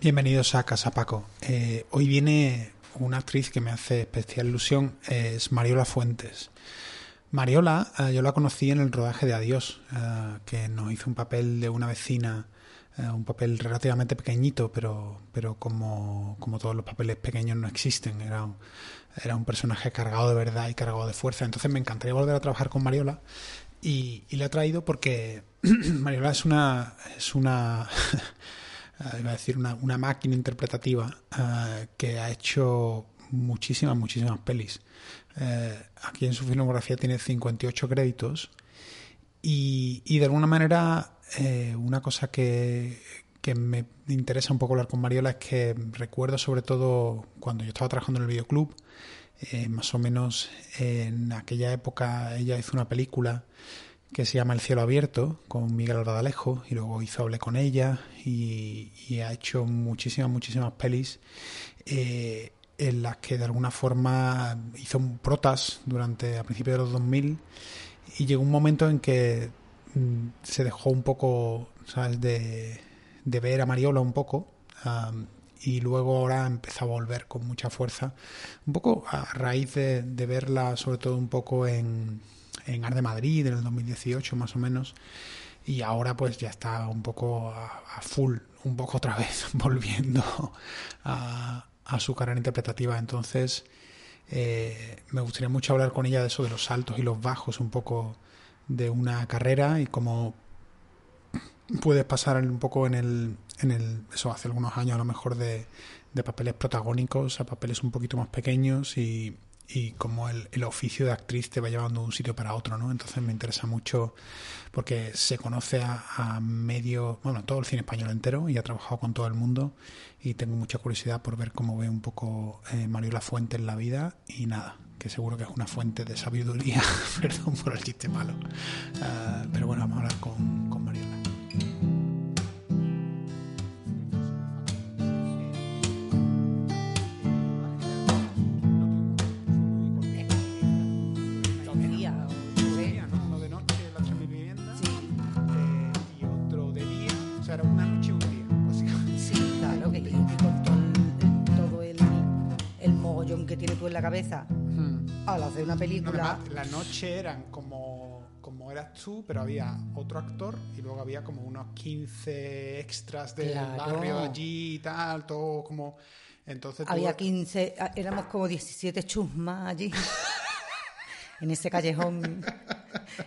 Bienvenidos a Casa Paco. Eh, hoy viene una actriz que me hace especial ilusión, es Mariola Fuentes. Mariola, eh, yo la conocí en el rodaje de Adiós, eh, que nos hizo un papel de una vecina, un papel relativamente pequeñito, pero, pero como, como, todos los papeles pequeños no existen. Era un, era un personaje cargado de verdad y cargado de fuerza. Entonces me encantaría volver a trabajar con Mariola y, y le he traído porque Mariola es una. Es una Eh, iba a decir, una, una máquina interpretativa eh, que ha hecho muchísimas, muchísimas pelis. Eh, aquí en su filmografía tiene 58 créditos y, y de alguna manera una cosa que, que me interesa un poco hablar con Mariola es que recuerdo sobre todo cuando yo estaba trabajando en el videoclub, más o menos en aquella época ella hizo una película que se llama El cielo abierto con Miguel Ordalejo y luego hizo Hable con ella y, ha hecho muchísimas, muchísimas pelis eh, en las que de alguna forma hizo protas durante a principios de los 2000 y llegó un momento en que mm, se dejó un poco, ¿sabes?, de, de ver a Mariola un poco y luego ahora empezó a volver con mucha fuerza, un poco a raíz de verla sobre todo un poco en en Art de Madrid en el 2018 más o menos y ahora pues ya está un poco a, full, un poco otra vez volviendo a, su carrera interpretativa. Entonces eh, me gustaría mucho hablar con ella de eso, de los altos y los bajos un poco de una carrera y cómo puedes pasar un poco en el, en el, eso hace algunos años a lo mejor de, de papeles protagónicos a papeles un poquito más pequeños y, y como el, el, oficio de actriz te va llevando de un sitio para otro, ¿no? Entonces me interesa mucho porque se conoce a, medio, bueno, todo el cine español entero y ha trabajado con todo el mundo y tengo mucha curiosidad por ver cómo ve un poco eh, Mario La Fuente en la vida y nada, que seguro que es una fuente de sabiduría, perdón por el chiste malo. Uh, pero bueno, vamos a hablar con, con Mariola. cabeza al hacer una película. la noche eran como, como eras tú, pero había otro actor y luego había como unos 15 extras del barrio allí y tal, todo como. Entonces había 15, éramos como 17 chusmas allí. en ese callejón,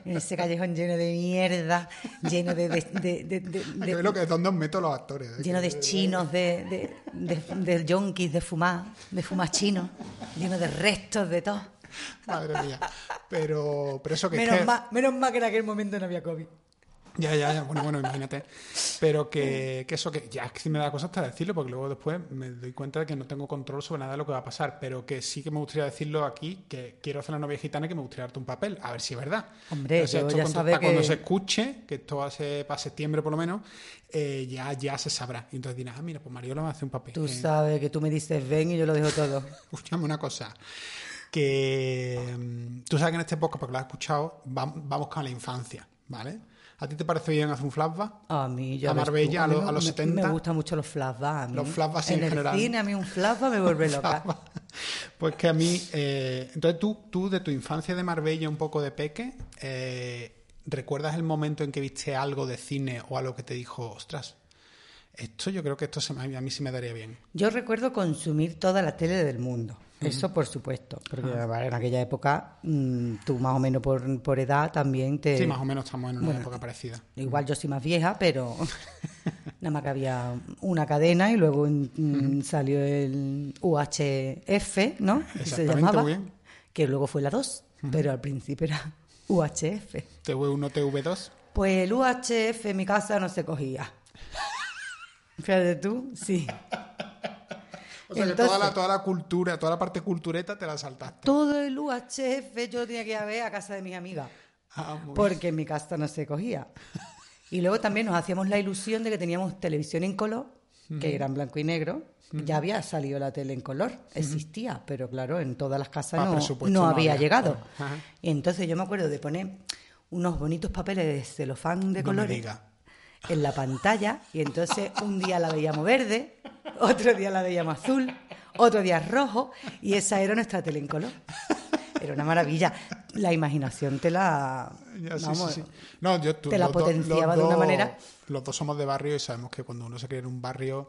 en ese callejón lleno de mierda, lleno de... de, de, de, lo que es donde meto los actores. ¿eh? Lleno de chinos, de, de, yonkis, de fumar, de fumar chinos, lleno de restos, de todo. Madre mía. Pero, pero eso que... Menos, es Mal, menos mal que en aquel momento no había COVID. Ya, ya, ya, bueno, bueno, imagínate. Pero que, que, eso, que ya es que me da cosa hasta decirlo, porque luego después me doy cuenta de que no tengo control sobre nada de lo que va a pasar, pero que sí que me gustaría decirlo aquí, que quiero hacer la novia gitana y que me gustaría darte un papel, a ver si es verdad. Hombre, ya para cuando se escuche, que esto va a ser para septiembre por lo menos, eh, ya, ya se sabrá. Y entonces dirás, ah, mira, pues Mariola va a hacer un papel. Tú sabes que tú me dices ven y yo lo dejo todo. Escúchame una cosa que mm, tú sabes que en este podcast, porque lo has escuchado, vamos con la infancia, ¿vale? ¿A ti te parece bien hacer un flashback? A mí ya. A Marbella, a, los 70. Me gustan mucho los flashbacks. Los flashbacks en, en el cine, a mí un flashback me vuelve loca. pues que a mí. Eh, entonces tú, tú, de tu infancia de Marbella, un poco de peque, eh, ¿recuerdas el momento en que viste algo de cine o algo que te dijo, ostras, esto yo creo que esto se a mí sí me daría bien? Yo recuerdo consumir toda la tele del mundo. Eso por supuesto, porque en aquella época mm, tú más o menos por, por, edad también te... Sí, más o menos estamos en una época parecida. Igual yo soy más vieja, pero nada más que había una cadena y luego mm, salió el UHF, ¿no? Se llamaba, que luego fue la 2, pero al principio era UHF. ¿TV1, TV2? Pues el UHF en mi casa no se cogía. Fíjate tú, sí. O sea, que toda la, toda la cultura, toda la parte cultureta te la saltaste. Todo el UHF yo tenía que ir a ver a casa de mis amigas. Ah, porque en mi casa no se cogía. Y luego también nos hacíamos la ilusión de que teníamos televisión en color, que era en blanco y negro. Ya había salido la tele en color, existía, pero claro, en todas las casas ah, no, había, llegado. Y entonces yo me acuerdo de poner unos bonitos papeles de celofán de colores en la pantalla y entonces un día la veíamos verde, otro día la veíamos azul, otro día rojo, y esa era nuestra tele en color. Era una maravilla. La imaginación te la. te la potenciaba de una manera. Los dos somos de barrio y sabemos que cuando uno se cree en un barrio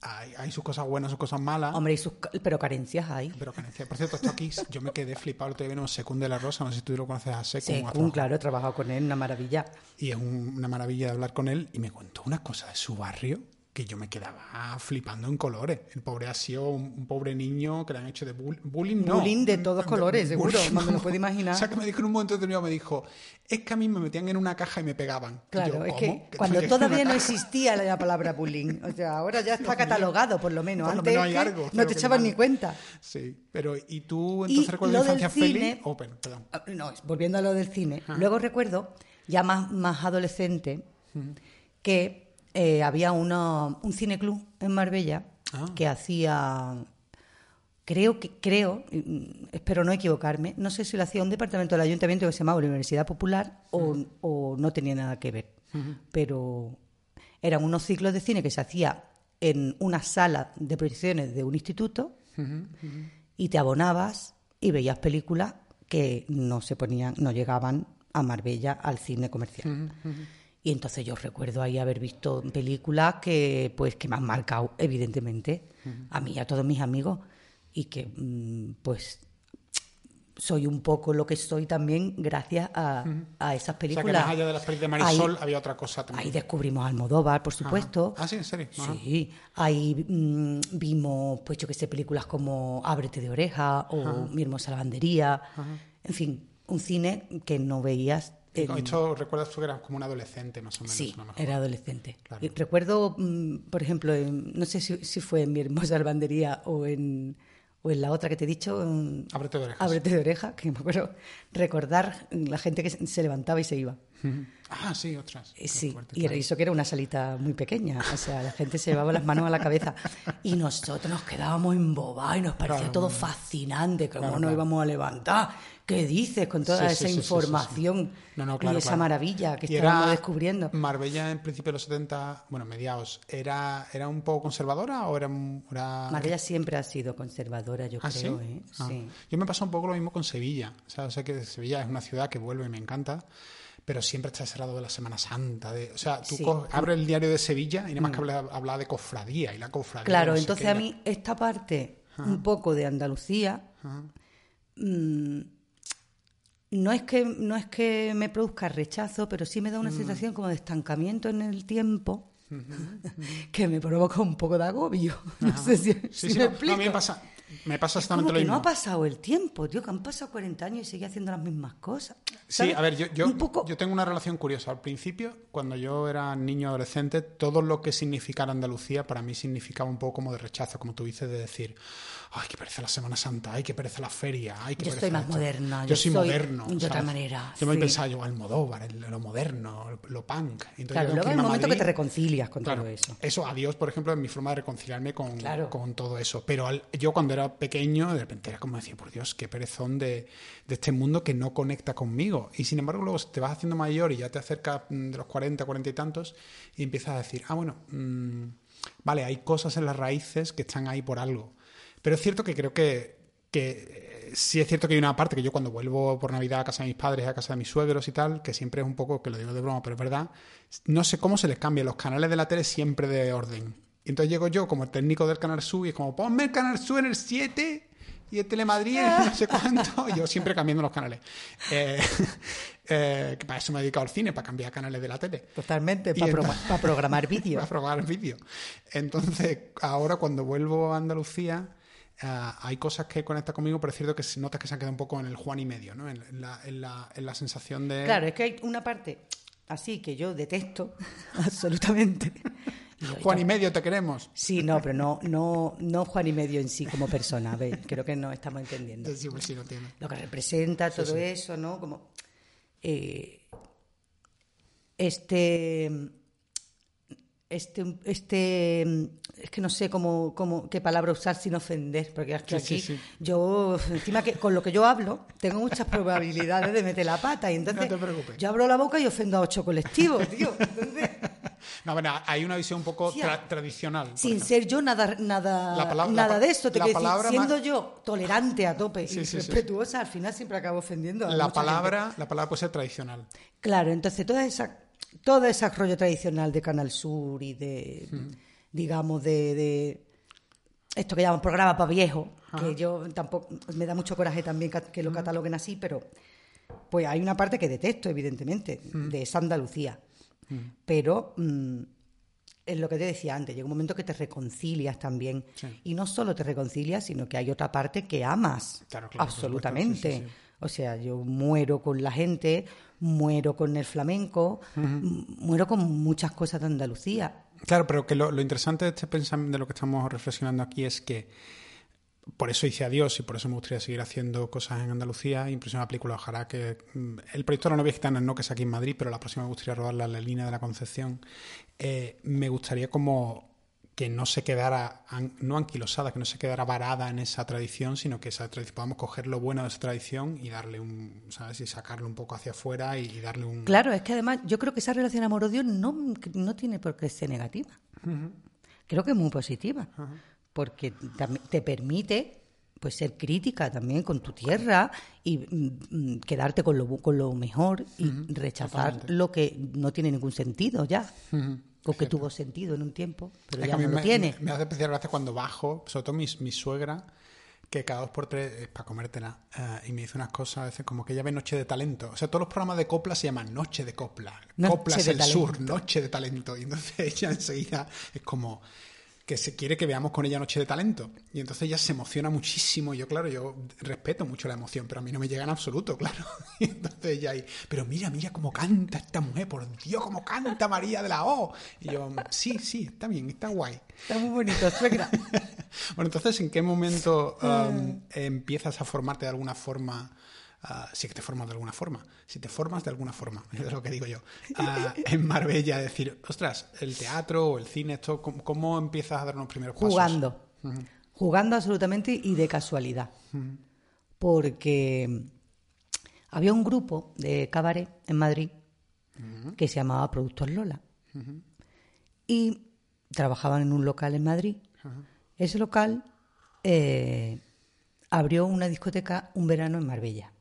hay, sus cosas buenas, sus cosas malas. Hombre, pero carencias hay. Pero carencias. Por cierto, esto aquí yo me quedé flipado. Te vino Secund de la Rosa, no sé si tú lo conoces a Secund. Secund, claro, he trabajado con él, una maravilla. Y es una maravilla de hablar con él. Y me contó una cosa de su barrio que yo me quedaba flipando en colores. El pobre ha sido un, pobre niño que le han hecho de bullying. No, bullying de todos colores, seguro, no me lo puedo imaginar. O sea, que me dijo en un momento determinado, me dijo, es que a mí me metían en una caja y me pegaban. Claro, es que cuando todavía no existía la palabra bullying, o sea, ahora ya está catalogado por lo menos. Antes no te echaban ni cuenta. Sí, pero ¿y tú entonces recuerdas la infancia feliz? Open, perdón. Ah, no, volviendo a lo del cine. Luego recuerdo, ya más, más adolescente, que eh, había uno, un cineclub en Marbella ah. que hacía, creo que creo, mm, espero no equivocarme, no sé si lo hacía un departamento del ayuntamiento que se llamaba Universidad Popular o, no tenía nada que ver, pero eran unos ciclos de cine que se hacía en una sala de proyecciones de un instituto y te abonabas y veías películas que no se ponían, no llegaban a Marbella al cine comercial. Y entonces yo recuerdo ahí haber visto películas que, pues, que me han marcado, evidentemente, a mí y a todos mis amigos. Y que, mm, pues, soy un poco lo que soy también gracias a, esas películas. O sea, que más allá de las películas de Marisol había otra cosa también. Ahí descubrimos Almodóvar, por supuesto. Ah, sí, en serio. Sí. Ahí mm, vimos, pues yo que sé, películas como Ábrete de oreja o Mi hermosa lavandería. En fin, un cine que no veías esto recuerdas tú que eras como un adolescente, más o menos. Sí, era adolescente. recuerdo, mm, por ejemplo, no sé si, fue en mi hermosa albandería o en, o en la otra que te he dicho. Ábrete de orejas. Ábrete de oreja, que me acuerdo recordar la gente que se levantaba y se iba. Ah, sí, otras. Eh, sí, y era eso que era una salita muy pequeña, o sea, la gente se llevaba las manos a la cabeza y nosotros nos quedábamos embobados y nos parecía todo fascinante, cómo nos íbamos a levantar ¿Qué dices con toda esa información y esa maravilla que estábamos descubriendo? Marbella en principio de los 70, bueno, mediados, ¿era, era un poco conservadora o era, Marbella siempre ha sido conservadora, yo ¿Ah, creo. ¿eh? Ah. Yo me pasa un poco lo mismo con Sevilla. O sea, sé que Sevilla es una ciudad que vuelve y me encanta pero siempre está cerrado de la Semana Santa. De, o sea, tú abres el diario de Sevilla y nada más que mm. habla, de cofradía y la cofradía. Claro, entonces a mí esta parte un poco de Andalucía no es que no es que me produzca rechazo, pero sí me da una mm. sensación como de estancamiento en el tiempo. que me provoca un poco de agobio. No sé si, me explico. a mí me pasa, me pasa exactamente lo mismo. no ha pasado el tiempo, tío, que han pasado 40 años y sigue haciendo las mismas cosas. Sí, a ver, yo, yo, tengo una relación curiosa. Al principio, cuando yo era niño adolescente, todo lo que significara Andalucía para mí significaba un poco como de rechazo, como tú dices, de decir, ay, que parece la Semana Santa, ay, que parece la feria, ay, Yo estoy más moderna. Yo, soy, moderno. De otra manera. Yo me pensaba yo, Almodóvar, lo moderno, lo punk. Entonces, claro, luego el momento que te reconcilias con todo eso. Eso, adiós, por ejemplo, es mi forma de reconciliarme con, con todo eso. Pero yo cuando era pequeño, de repente era como decir, por Dios, qué perezón de, de este mundo que no conecta conmigo. Y sin embargo, luego te vas haciendo mayor y ya te acercas mm, de los 40, 40 y tantos y empiezas a decir, ah, bueno, mm, vale, hay cosas en las raíces que están ahí por algo. Pero es cierto que creo que, que eh, sí es cierto que hay una parte que yo cuando vuelvo por Navidad a casa de mis padres, a casa de mis suegros y tal, que siempre es un poco, que lo digo de broma, pero es verdad, no sé cómo se les cambia. Los canales de la tele siempre de orden. Y entonces llego yo como técnico del Canal Sur y es como, ponme el Canal Sur en el 7 y el Telemadrid no sé cuánto. yo siempre cambiando los canales. Eh, eh, para eso me he dedicado al cine, para cambiar canales de la tele. Totalmente, para, programar vídeo. para programar vídeo. Entonces, ahora cuando vuelvo a Andalucía Ah, hay cosas que conectan conmigo, pero es cierto que notas que se han quedado un poco en el Juan y medio, ¿no? En, la, en, la, en la sensación de... Claro, es que hay una parte así que yo detesto absolutamente. Juan y medio te queremos. Sí, no, pero no, no, no Juan y medio en sí como persona. ¿ves? Creo que no estamos entendiendo. Sí, pues sí, lo, lo, que representa todo eso, ¿no? Como eh, este este, este, es que no sé cómo, cómo, qué palabra usar sin ofender, porque es que aquí yo, encima que con lo que yo hablo, tengo muchas probabilidades de meter la pata y entonces yo abro la boca y ofendo a ocho colectivos, tío. no, bueno, hay una visión un poco tradicional. Sin ser yo nada, nada, nada de esto. Te la palabra siendo yo tolerante a tope y respetuosa, al final siempre acabo ofendiendo a la palabra La palabra puede ser tradicional. Claro, entonces toda esa, todo ese rollo tradicional de Canal Sur y de, digamos, de, esto que llaman programa para viejo, que yo tampoco, me da mucho coraje también que lo cataloguen así, pero pues hay una parte que detesto, evidentemente, de esa Andalucía. Pero mm, es lo que te decía antes, llega un momento que te reconcilias también. Y no solo te reconcilias, sino que hay otra parte que amas. absolutamente. o sea, yo muero con la gente, muero con el flamenco, muero con muchas cosas de Andalucía. Claro, pero que lo, lo interesante de este pensamiento, de lo que estamos reflexionando aquí es que por eso hice adiós y por eso me gustaría seguir haciendo cosas en Andalucía. Impresión la película, ojalá que. Mm, el proyecto de la novia gitana no que es aquí en Madrid, pero la próxima me gustaría rodarla en la línea de la Concepción. Eh, me gustaría como que no se quedara, no anquilosada, que no se quedara varada en esa tradición, sino que esa tradición, podamos coger lo bueno de esa tradición y darle un, ¿sabes? Y sacarlo un poco hacia afuera y, darle un... Claro, es que además yo creo que esa relación amor-odio no, no tiene por qué ser negativa. Creo que es muy positiva porque te permite pues ser crítica también con tu tierra y mm, mm, quedarte con lo, con lo mejor y rechazar lo que no tiene ningún sentido ya. O que tuvo sentido en un tiempo, pero ya no lo tiene. Me, hace especial gracia cuando bajo, sobre todo mi, mi suegra, que cada dos por tres es para comértela. Uh, y me dice unas cosas a veces como que ella ve Noche de Talento. O sea, todos los programas de copla se llaman Noche de Copla. Copla es el sur, Noche de Talento. Y entonces ella enseguida es como, que se quiere que veamos con ella Noche de Talento. Y entonces ella se emociona muchísimo. Y yo, claro, yo respeto mucho la emoción, pero a mí no me llega en absoluto, claro. Y entonces ella ahí, pero mira, mira cómo canta esta mujer, por Dios, cómo canta María de la O. Y yo, sí, sí, está bien, está guay. Está muy bonito, suegra. bueno, entonces, ¿en qué momento um, empiezas a formarte de alguna forma? Ah, si te formas de alguna forma, si te formas de alguna forma, es lo que digo yo, uh, en Marbella, decir, ostras, el teatro o el cine, esto, ¿cómo, empiezas a dar unos primeros pasos? Jugando, jugando absolutamente y de casualidad, porque había un grupo de cabaret en Madrid que se llamaba Productos Lola. Y trabajaban en un local en Madrid. Ese local eh, abrió una discoteca un verano en Marbella.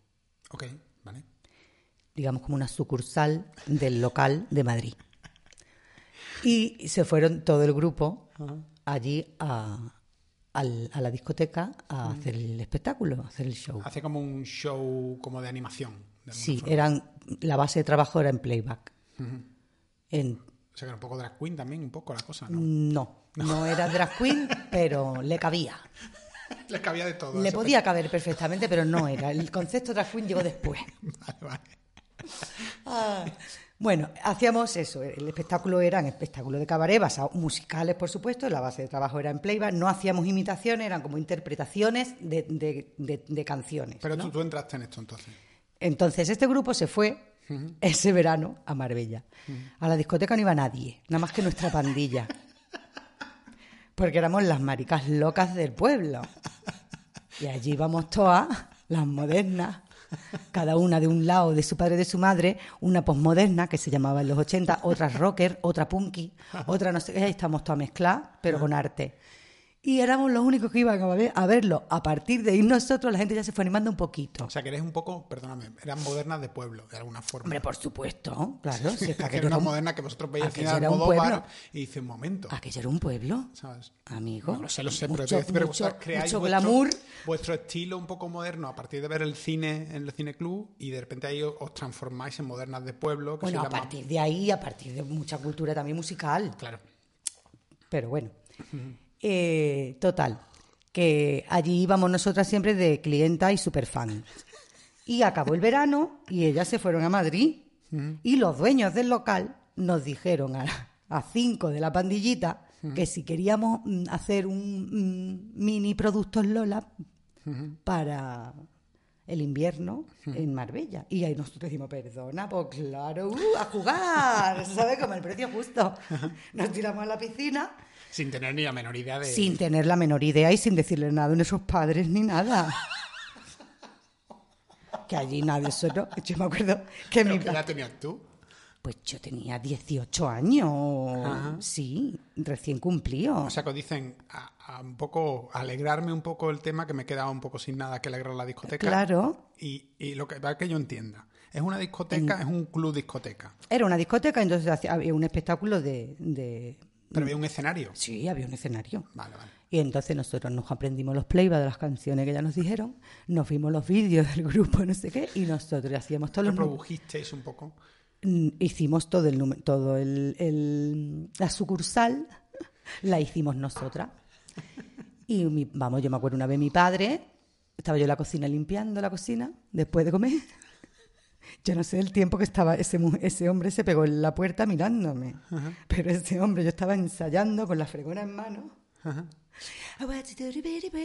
Ok, vale. Digamos como una sucursal del local de Madrid. Y se fueron todo el grupo allí a, la discoteca a hacer el espectáculo, a hacer el show. Hace como un show como de animación. sí, eran la base de trabajo era en playback. en, o sea que era un poco drag queen también, un poco la cosa, ¿no? No, no era drag queen, pero le cabía. Le cabía de todo. Le podía caber perfectamente, pero no era. El concepto drag queen llegó después. Vale, vale. Ah, bueno, hacíamos eso. El espectáculo eran espectáculos de cabaret, basados musicales, por supuesto. La base de trabajo era en playback. No hacíamos imitaciones, eran como interpretaciones de, canciones. Pero tú, entraste en esto entonces. Entonces, este grupo se fue ese verano a Marbella. A la discoteca no iba nadie, nada más que nuestra pandilla porque éramos las maricas locas del pueblo. Y allí íbamos todas, las modernas, cada una de un lado de su padre y de su madre, una posmoderna que se llamaba en los 80, otra rocker, otra punky, otra no sé qué, estamos todas mezcladas, pero con arte y éramos los únicos que iban a, verlo. A partir de ir nosotros, la gente ya se fue animando un poquito. O sea, que eres un poco, perdóname, eran modernas de pueblo, de alguna forma. Hombre, por supuesto, claro. Si es que era una moderna que vosotros veis al final modo bar y dice un momento. Aquello era un pueblo, ¿sabes? Amigo. No, lo sé, lo sé, pero, mucho, pero mucho, creáis mucho vuestro, glamour. vuestro estilo un poco moderno a partir de ver el cine en el cine club y de repente ahí os, transformáis en modernas de pueblo. bueno, a partir de ahí, a partir de mucha cultura también musical. Claro. Pero bueno. Eh, total, que allí íbamos nosotras siempre de clienta y superfan. Y acabó el verano y ellas se fueron a Madrid y los dueños del local nos dijeron a, cinco de la pandillita que si queríamos mm, hacer un mm, mini productos Lola para el invierno en Marbella. Y ahí nosotros decimos, perdona, pues claro, uh, a jugar, ¿sabes? Como el precio justo. Nos tiramos a la piscina sin tener ni la menor idea de... Sin tener la menor idea y sin decirle nada a nuestros padres ni nada. que allí nadie solo... Yo me acuerdo que mi... ¿Qué edad tenías tú? Pues yo tenía 18 años, sí, recién cumplido. O sea, que dicen a, un poco, alegrarme un poco el tema, que me quedaba un poco sin nada que alegrar la discoteca. Claro. Y, y lo que para que yo entienda, es una discoteca, es un club discoteca. Era una discoteca, entonces había un espectáculo de, ¿Pero había un escenario? Sí, había un escenario. Vale, vale. Y entonces nosotros nos aprendimos los playbacks de las canciones que ya nos dijeron, nos vimos los vídeos del grupo, no sé qué, y nosotros hacíamos todos los... ¿Produjisteis un poco? Mm, hicimos todo el todo el, la sucursal la hicimos nosotras y vamos yo me acuerdo una vez mi padre estaba yo en la cocina limpiando la cocina después de comer yo no sé el tiempo que estaba ese ese hombre se pegó en la puerta mirándome pero ese hombre yo estaba ensayando con la fregona en mano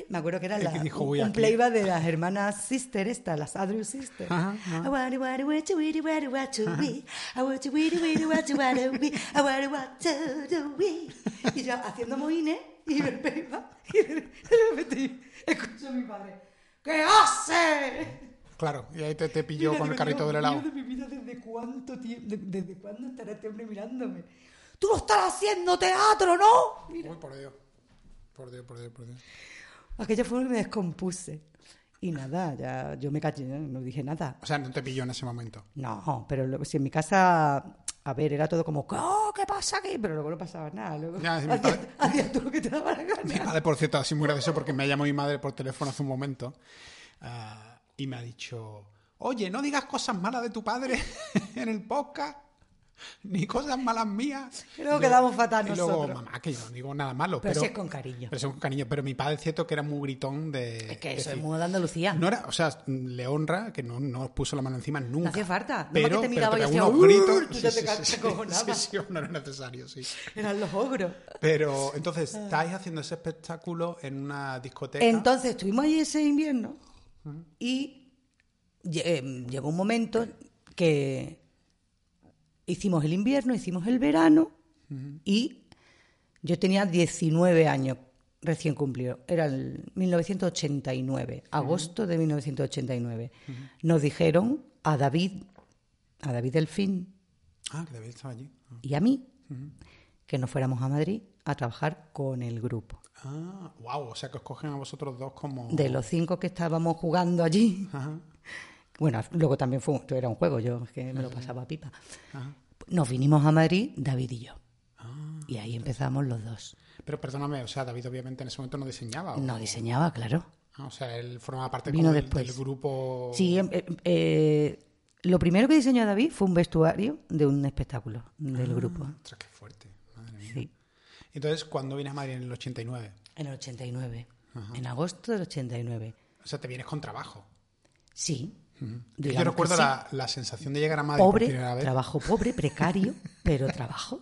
me acuerdo que era la, un playback de las hermanas Sister, estas, las Andrew Sisters. Y yo haciendo moines y el playback. Y de repente escucho a mi padre: ¿Qué hace? Claro, y ahí te, te pilló con el carrito del helado. De mi vida, ¿desde cuánto tiempo? ¿Desde cuándo estará este hombre mirándome? ¡Tú no estás haciendo teatro, no! Mira. Uy, por Dios. Por Dios, por Dios, por Dios. Aquella fue que me descompuse. Y nada, ya yo me callé, no dije nada. O sea, no te pilló en ese momento. No, pero si en mi casa, a ver, era todo como, oh, ¿qué pasa aquí? Pero luego no pasaba nada. Luego, ya, hacías, tú lo que te daba la gana. Mi padre, por cierto, así muy gracioso porque me llamó mi madre por teléfono hace un momento uh, y me ha dicho, oye, no digas cosas malas de tu padre en el podcast. ni cosas malas mías. Y luego quedamos fatal y luego, mamá, que yo no digo nada malo. Pero, pero es con cariño. Pero es con cariño. Pero mi padre es cierto que era muy gritón de... Es que eso es muy de Andalucía. No era, o sea, le honra que no, no puso la mano encima nunca. No hacía falta. Pero, que te miraba pero y hacía, unos gritos. Tú ya te sí, sí, sí, no era necesario, sí. Eran los ogros. Pero entonces, estáis haciendo ese espectáculo en una discoteca. Entonces, estuvimos ahí ese invierno y eh, llegó un momento que hicimos el invierno, hicimos el verano y yo tenía 19 años recién cumplido. Era el 1989, agosto de 1989. Nos dijeron a David, a David Delfín. Ah, que David estaba allí. Ah. Y a mí, que nos fuéramos a Madrid a trabajar con el grupo. Ah, wow, o sea que os cogen a vosotros dos como... De los cinco que estábamos jugando allí. Bueno, luego también fue, era un juego, yo que me lo pasaba a pipa. Nos vinimos a Madrid, David y yo. Ah, y ahí empezamos los dos. Pero perdóname, o sea, David obviamente en ese momento no diseñaba. No diseñaba, claro. Ah, o sea, él formaba parte del, grupo. Sí, em, em, eh, lo primero que diseñó David fue un vestuario de un espectáculo del ah, grupo. Ostras, qué fuerte. Entonces, ¿cuándo vienes a Madrid? ¿En el 89? En el 89. En agosto del 89. O sea, te vienes con trabajo. Sí. Yo recuerdo la, sensación de llegar a Madrid pobre, trabajo pobre, precario, pero trabajo.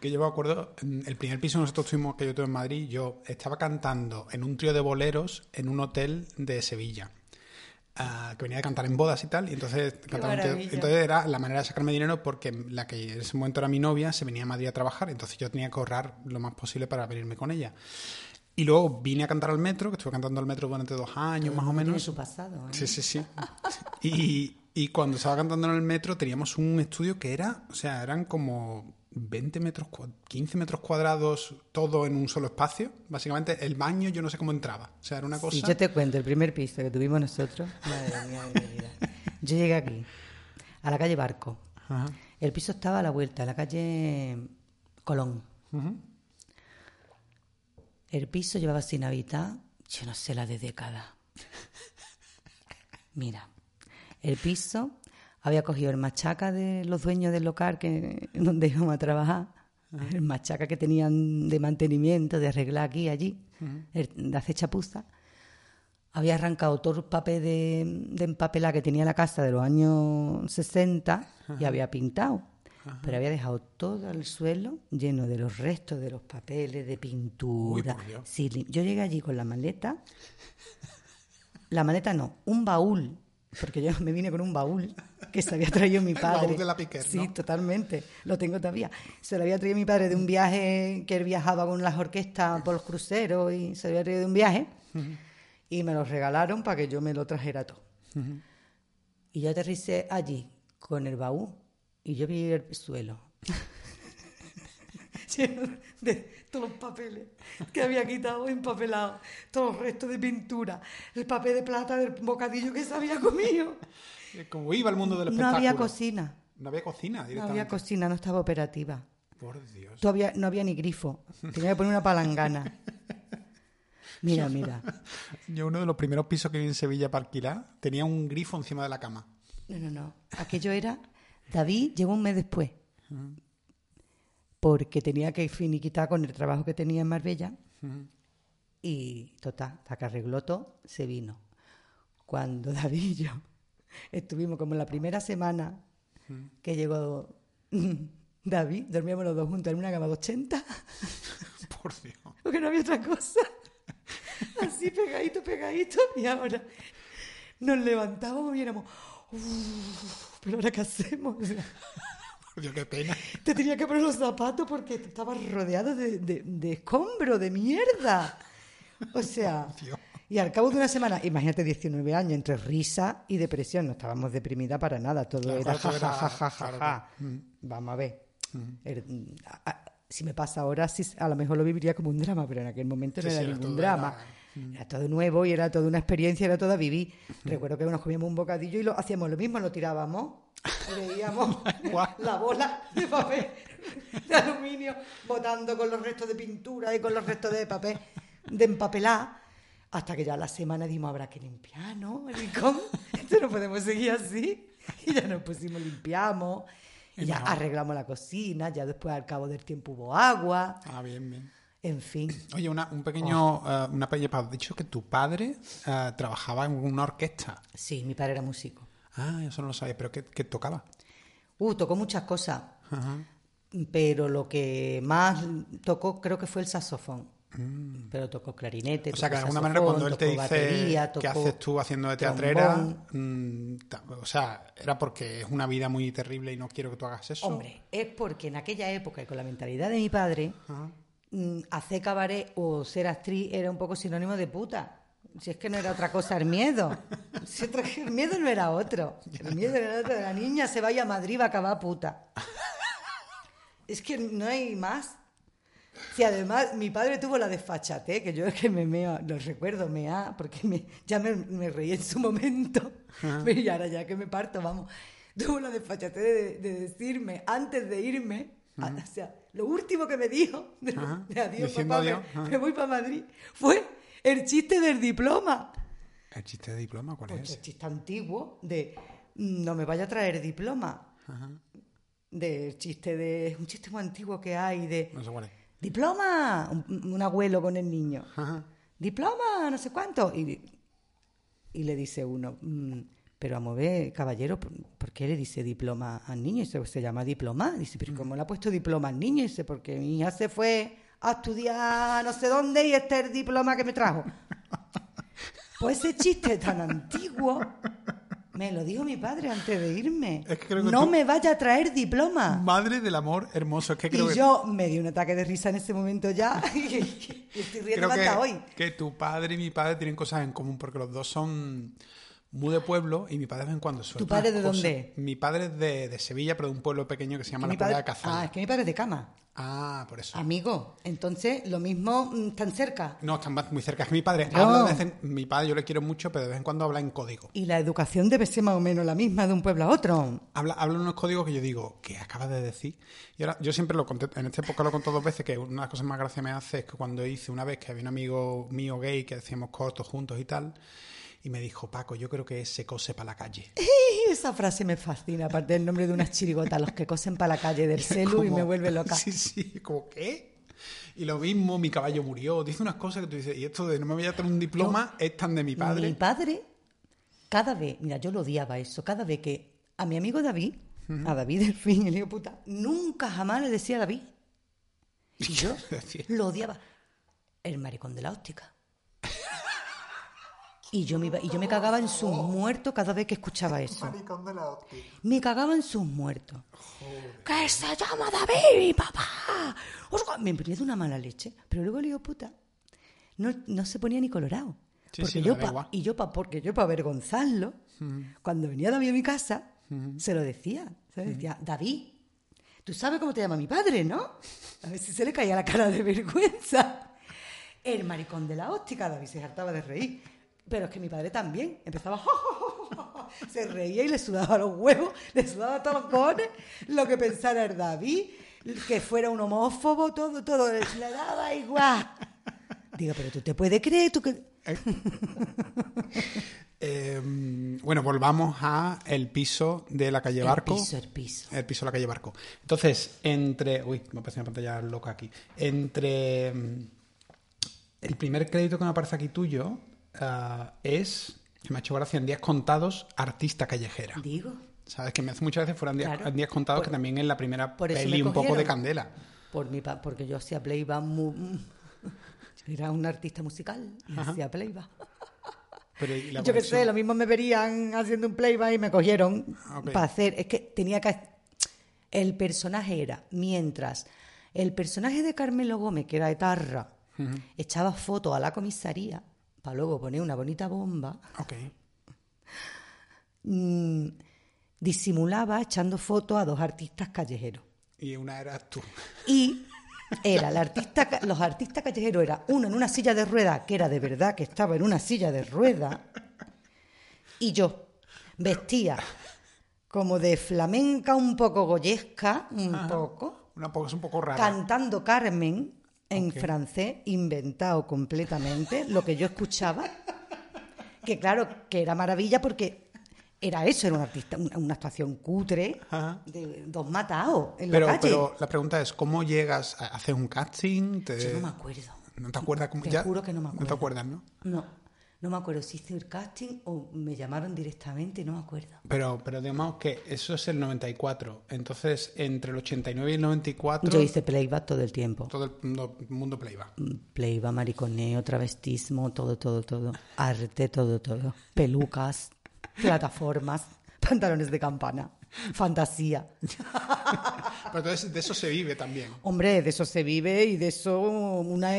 Que yo me acuerdo, el primer piso que nosotros tuvimos que yo tuve en Madrid, yo estaba cantando en un trío de boleros en un hotel de Sevilla. Que venía a cantar en bodas y tal, y entonces, entonces era la manera de sacarme dinero porque la que en ese momento era mi novia se venía a Madrid a trabajar, entonces yo tenía que ahorrar lo más posible para venirme con ella. Y luego vine a cantar al metro, que estuve cantando al metro durante dos años más o menos. su pasado. ¿eh? Sí, sí, sí. y, y, cuando estaba cantando en el metro teníamos un estudio que era, o sea, eran como 20 metros, 15 metros cuadrados, todo en un solo espacio. Básicamente el baño yo no sé cómo entraba. O sea, era una cosa... Sí, yo te cuento, el primer piso que tuvimos nosotros, madre mía de mi vida. Yo llegué aquí, a la calle Barco. El piso estaba a la vuelta, a la calle Colón. El piso llevaba sin habitar, yo no sé la de década. Mira, el piso había cogido el machaca de los dueños del local que, donde íbamos a trabajar, el machaca que tenían de mantenimiento, de arreglar aquí y allí, de hacer chapuza. Había arrancado todo el papel de, de empapelar que tenía la casa de los años 60 y había pintado pero había dejado todo el suelo lleno de los restos de los papeles, de pintura. yo llegué allí con la maleta. La maleta no, un baúl, porque yo me vine con un baúl que se había traído mi padre. El baúl de la Piquer, Sí, totalmente, lo tengo todavía. Se lo había traído mi padre de un viaje que él viajaba con las orquestas por los cruceros y se lo había traído de un viaje. Y me lo regalaron para que yo me lo trajera todo. Y yo aterricé allí con el baúl Y yo vi el suelo. de todos los papeles que había quitado empapelado, todos los restos de pintura, el papel de plata del bocadillo que se había comido. Como iba el mundo del espectáculo. No había cocina. No había cocina directamente. No había cocina, no estaba operativa. Por Dios. Todavía no había ni grifo. Tenía que poner una palangana. Mira, mira. Yo uno de los primeros pisos que vi en Sevilla para alquilar tenía un grifo encima de la cama. No, no, no. Aquello era... David llegó un mes después. Porque tenía que finiquitar con el trabajo que tenía en Marbella. Y total, hasta que arregló todo, se vino. Cuando David y yo estuvimos como la primera semana que llegó David, dormíamos los dos juntos en una cama de 80. Por Dios. Porque no había otra cosa. Así pegadito, pegadito. Y ahora nos levantamos y éramos, pero ahora qué hacemos. Dios, qué pena. Te tenía que poner los zapatos porque estabas rodeado de, de, de escombro, de mierda. O sea, y al cabo de una semana, imagínate 19 años, entre risa y depresión, no estábamos deprimida para nada, todo era ja, Vamos a ver. si me pasa ahora, sí, a lo mejor lo viviría como un drama, pero en aquel momento no era ningún drama. Era, todo nuevo y era toda una experiencia, era toda vivir. Recuerdo que nos comíamos un bocadillo y lo hacíamos lo mismo, lo tirábamos, veíamos la bola de papel de aluminio botando con los restos de pintura y con los restos de papel de empapelar hasta que ya la semana dimos, habrá que limpiar, ¿no? Rincón, esto no podemos seguir así. Y ya nos pusimos, limpiamos, y ya arreglamos la cocina, ya después al cabo del tiempo hubo agua. Ah, bien, bien. En fin. Oye, una, un pequeño, oh. uh, una has dicho que tu padre uh, trabajaba en una orquesta. Sí, mi padre era músico. Ah, eso no lo sabía, pero ¿qué, qué tocaba? Uh, tocó muchas cosas. Pero lo que más tocó creo que fue el saxofón. Mm. Pero tocó clarinete. O sea, que de alguna manera cuando él te dice qué haces tú haciendo de teatrera, mm, o sea, era porque es una vida muy terrible y no quiero que tú hagas eso. Hombre, es porque en aquella época y con la mentalidad de mi padre, hacer cabaret o ser actriz era un poco sinónimo de puta. Si es que no era otra cosa el miedo. Si el miedo no era otro. El miedo era otro. La niña se vaya a Madrid va a acabar puta. Es que no hay más. Si además mi padre tuvo la desfachate, que yo es que me meo, lo recuerdo, me ha, porque me, ya me, me, reí en su momento, pero y ahora ya que me parto, vamos, tuvo la desfachate de, decirme antes de irme, o sea, lo último que me dijo de, adiós, papá, me, voy para Madrid, fue el chiste del diploma. ¿El chiste de diploma cuál es? El chiste antiguo de no me vaya a traer diploma. Del chiste de. Un chiste muy antiguo que hay de. No sé cuál es diploma, un, abuelo con el niño, diploma, no sé cuánto. Y, y le dice uno, mm, pero a mover, caballero, ¿por, qué le dice diploma al niño? Y se, llama diploma. Dice, pero ¿cómo le ha puesto diploma al niño? Dice, porque mi hija se fue a estudiar no sé dónde y este es el diploma que me trajo. Pues ese chiste tan antiguo me lo dijo mi padre antes de irme. no me vaya a traer diploma. Madre del amor hermoso. Es que creo y yo me di un ataque de risa en ese momento ya y, estoy riendo hasta hoy. Que tu padre y mi padre tienen cosas en común porque los dos son muy de pueblo y mi padre de vez en cuando suelta ¿Tu padre de dónde? Mi padre es de, Sevilla, pero de un pueblo pequeño que se llama La Polla de Cazalla. Ah, es que mi padre es de Cama. Ah, por eso. Amigo, entonces lo mismo mm, tan cerca. No, están muy cerca. Es que mi padre habla de mi padre yo le quiero mucho, pero de vez en cuando habla en código. Y la educación debe ser más o menos la misma de un pueblo a otro. Habla, habla unos códigos que yo digo, ¿qué acabas de decir? Y ahora, yo siempre lo conté, en esta época lo conté dos veces, que una de las cosas más gracias me hace es que cuando hice una vez que había un amigo mío gay que hacíamos cortos juntos y tal, y me dijo, Paco, yo creo que se cose para la calle. Esa frase me fascina, aparte del nombre de unas chirigotas, los que cosen para la calle del celu y me vuelve loca. Sí, sí, como, ¿qué? Y lo mismo, mi caballo murió. Dice unas cosas que tú dices, y esto de no me voy a tener un diploma es tan de mi padre. Mi padre, cada vez, mira, yo lo odiaba eso, cada vez que a mi amigo David, a David del fin, el hijo puta, nunca jamás le decía David. Y yo lo odiaba. El maricón de la óptica. Y yo, me, y yo me cagaba en sus muertos cada vez que escuchaba eso. Me cagaba en sus muertos. ¿Qué se llama David, papá? Me ponía de una mala leche. Pero luego le digo, puta, no, no se ponía ni colorado. porque yo pa, y yo pa, porque yo para avergonzarlo, cuando venía David a mi casa, Se lo decía. Se lo decía, David, tú sabes cómo te llama mi padre, ¿no? A ver si se le caía la cara de vergüenza. El maricón de la óptica, David se hartaba de reír. Pero es que mi padre también empezaba, se reía y le sudaba los huevos, le sudaba todos los cojones, lo que pensara el David, que fuera un homófobo, todo, todo, le daba igual. Digo, pero tú te puedes creer, tú que... Em, bueno, volvamos a el piso de la calle Barco. El piso, el piso. El piso de la calle Barco. Entonces, entre... Uy, me aparece una pantalla loca aquí. Entre... Em, el primer crédito que me aparece aquí tuyo uh, es, que me ha hecho gracia, en días contados, artista callejera. Digo. ¿Sabes? Que me hace muchas veces fueran días, días contados que también en la primera peli un poco de candela. Por mi porque yo hacía playback muy... Era un artista musical y hacía playback. yo qué sé, lo mismo me verían haciendo un playback y me cogieron para hacer. Es que tenía que. El personaje era, mientras el personaje de Carmelo Gómez, que era etarra, echaba fotos a la comisaría para luego poner una bonita bomba. Mm, disimulaba echando fotos a dos artistas callejeros. Y una era tú. Y era el artista, los artistas callejeros era uno en una silla de ruedas, que era de verdad que estaba en una silla de ruedas, y yo vestía como de flamenca un poco goyesca, un poco. Una es un poco rara. Cantando Carmen en francés, inventado completamente, lo que yo escuchaba. Que claro, que era maravilla porque era eso, era un artista, una, actuación cutre de dos matados en pero, la calle. Pero la pregunta es, ¿cómo llegas a hacer un casting? Yo no me acuerdo. ¿No te acuerdas cómo? Te juro que no me acuerdo. ¿No te acuerdas, no? No. No me acuerdo si hice el casting o me llamaron directamente, no me acuerdo. Pero, pero digamos que eso es el 94. Entonces, entre el 89 y el 94... Yo hice playback todo el tiempo. Todo el mundo, mundo playback. Mm, playback, mariconeo, travestismo, todo, todo, todo. Arte, todo, todo. Pelucas, plataformas, pantalones de campana, fantasía. Pero entonces de eso se vive también. Hombre, de eso se vive y de eso una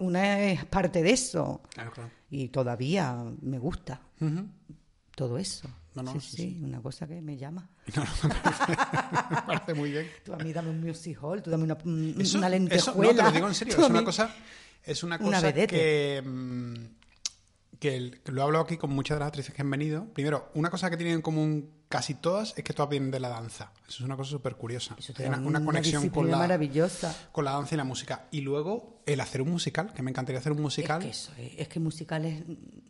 una es parte de eso. Claro, claro. Y todavía me gusta todo eso. No, no, sí, sí, una cosa que me llama. No, me, parece, muy bien. Tú a mí dame un music hall, tú dame una, una lentejuela. no, te lo digo en serio, es una cosa, es una cosa que... Mm, que, lo he hablado aquí con muchas de las actrices que han venido. Primero, una cosa que tienen en común casi todas es que todas vienen de la danza. Eso es una cosa súper curiosa. una, una, conexión con la, maravillosa. con la danza y la música. Y luego el hacer un musical, que me encantaría hacer un musical. Es que eso es, que musical es,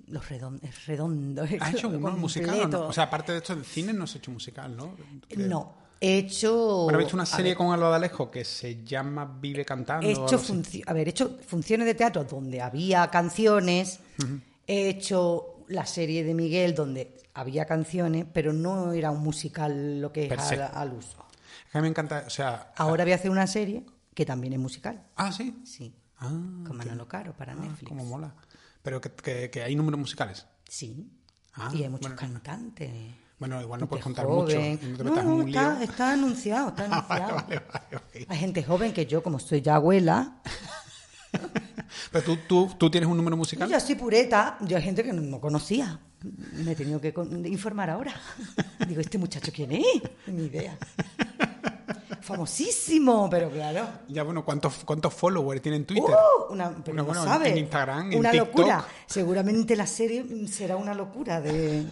los es redondo. ¿Has hecho un musical? O, sea, aparte de esto, en cine no has hecho musical, ¿no? No. He hecho. Bueno, he hecho una serie con Alba Alejo que se llama Vive Cantando. He hecho, a ver, he hecho funciones de teatro donde había canciones. He hecho la serie de Miguel donde había canciones, pero no era un musical lo que es al, uso. A mí me encanta, o sea... Ahora voy a hacer una serie que también es musical. Ah, ¿sí? Sí. Ah, con Manolo Caro para ah, Netflix. Como mola. Pero que, hay números musicales. Sí. Ah, y hay muchos cantantes. Bueno, igual no puedes contar mucho. No, está, anunciado, está anunciado. Hay gente joven que yo, como soy ya abuela... Pero tú, tú, tú tienes un número musical. Yo soy pureta. Yo hay gente que no, conocía. Me he tenido que informar ahora. Digo, ¿este muchacho quién es? Ni idea. Famosísimo, pero claro. Ya, bueno, ¿cuántos, cuántos followers tiene en Twitter? Uh, una, pero bueno, En Instagram, en Una locura. Seguramente la serie será una locura de,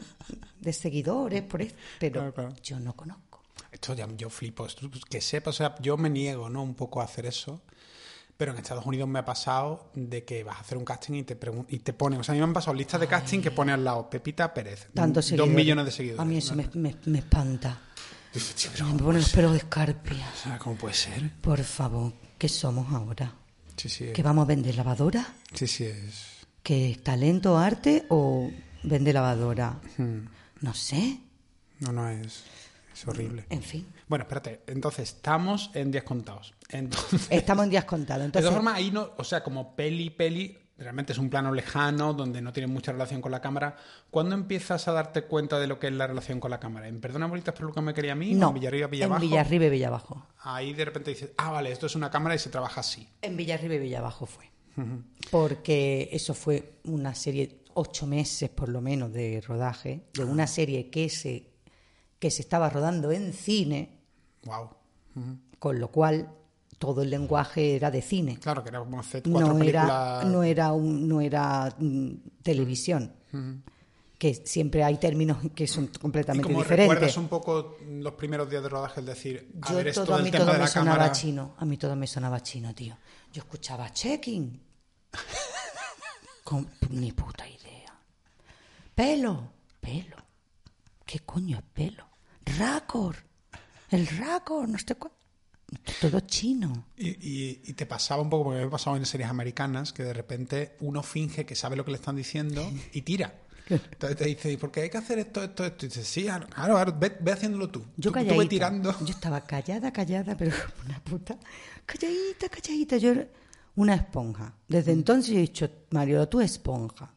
de seguidores, por eso, pero yo no conozco. Esto ya yo flipo. Que sepa, o sea, yo me niego, ¿no? Un poco a hacer eso. Pero en Estados Unidos me ha pasado de que vas a hacer un casting y te, y te ponen. O sea, a mí me han pasado listas de casting que pone al lado Pepita Pérez. Dos millones de seguidores. A mí eso me, me, espanta. me pone los pelos de escarpia. ¿Cómo puede ser? Por favor, ¿qué somos ahora? Sí, sí. ¿Que vamos a vender lavadora? Sí, sí, es. ¿Que es talento, arte o vende lavadora? Hmm. No sé. No, no es. Es horrible. En fin. Bueno, espérate. Entonces, estamos en días contados. Entonces, estamos en días contados. Entonces... De todas formas, ahí no... O sea, como peli, peli, realmente es un plano lejano, donde no tiene mucha relación con la cámara. ¿Cuándo empiezas a darte cuenta de lo que es la relación con la cámara? ¿En Perdona, bolitas, pero lo que me quería a mí? No, en Villarriba, Villabajo. En Villarriba y Villabajo. Ahí de repente dices, ah, vale, esto es una cámara y se trabaja así. En Villarriba y Villabajo fue. Porque eso fue una serie ocho meses por lo menos de rodaje de una ah. serie que se, que se estaba rodando en cine. Wow. Con lo cual todo el lenguaje era de cine. Claro, que era como hacer cuatro no películas... Era, no era, no era mm, televisión. Que siempre hay términos que son completamente ¿Y como diferentes. ¿Recuerdas un poco los primeros días de rodaje? Es decir, a ver, todo, a mí todo me sonaba chino. A mí todo me sonaba chino, tío. Yo escuchaba checking. Con ni puta idea. Pelo. Pelo. ¿Qué coño es pelo? Racor. El racor, no sé cuál. Todo chino. Y, te pasaba un poco, porque me pasado en series americanas, que de repente uno finge que sabe lo que le están diciendo y tira. Entonces te dice, ¿y por qué hay que hacer esto, esto, esto? Y dices, sí, claro, ve, haciéndolo tú. Yo tú, tirando. Yo estaba callada, callada, pero una puta. Calladita, calladita. Yo era una esponja. Desde mm. entonces he dicho, Mario, tú esponja.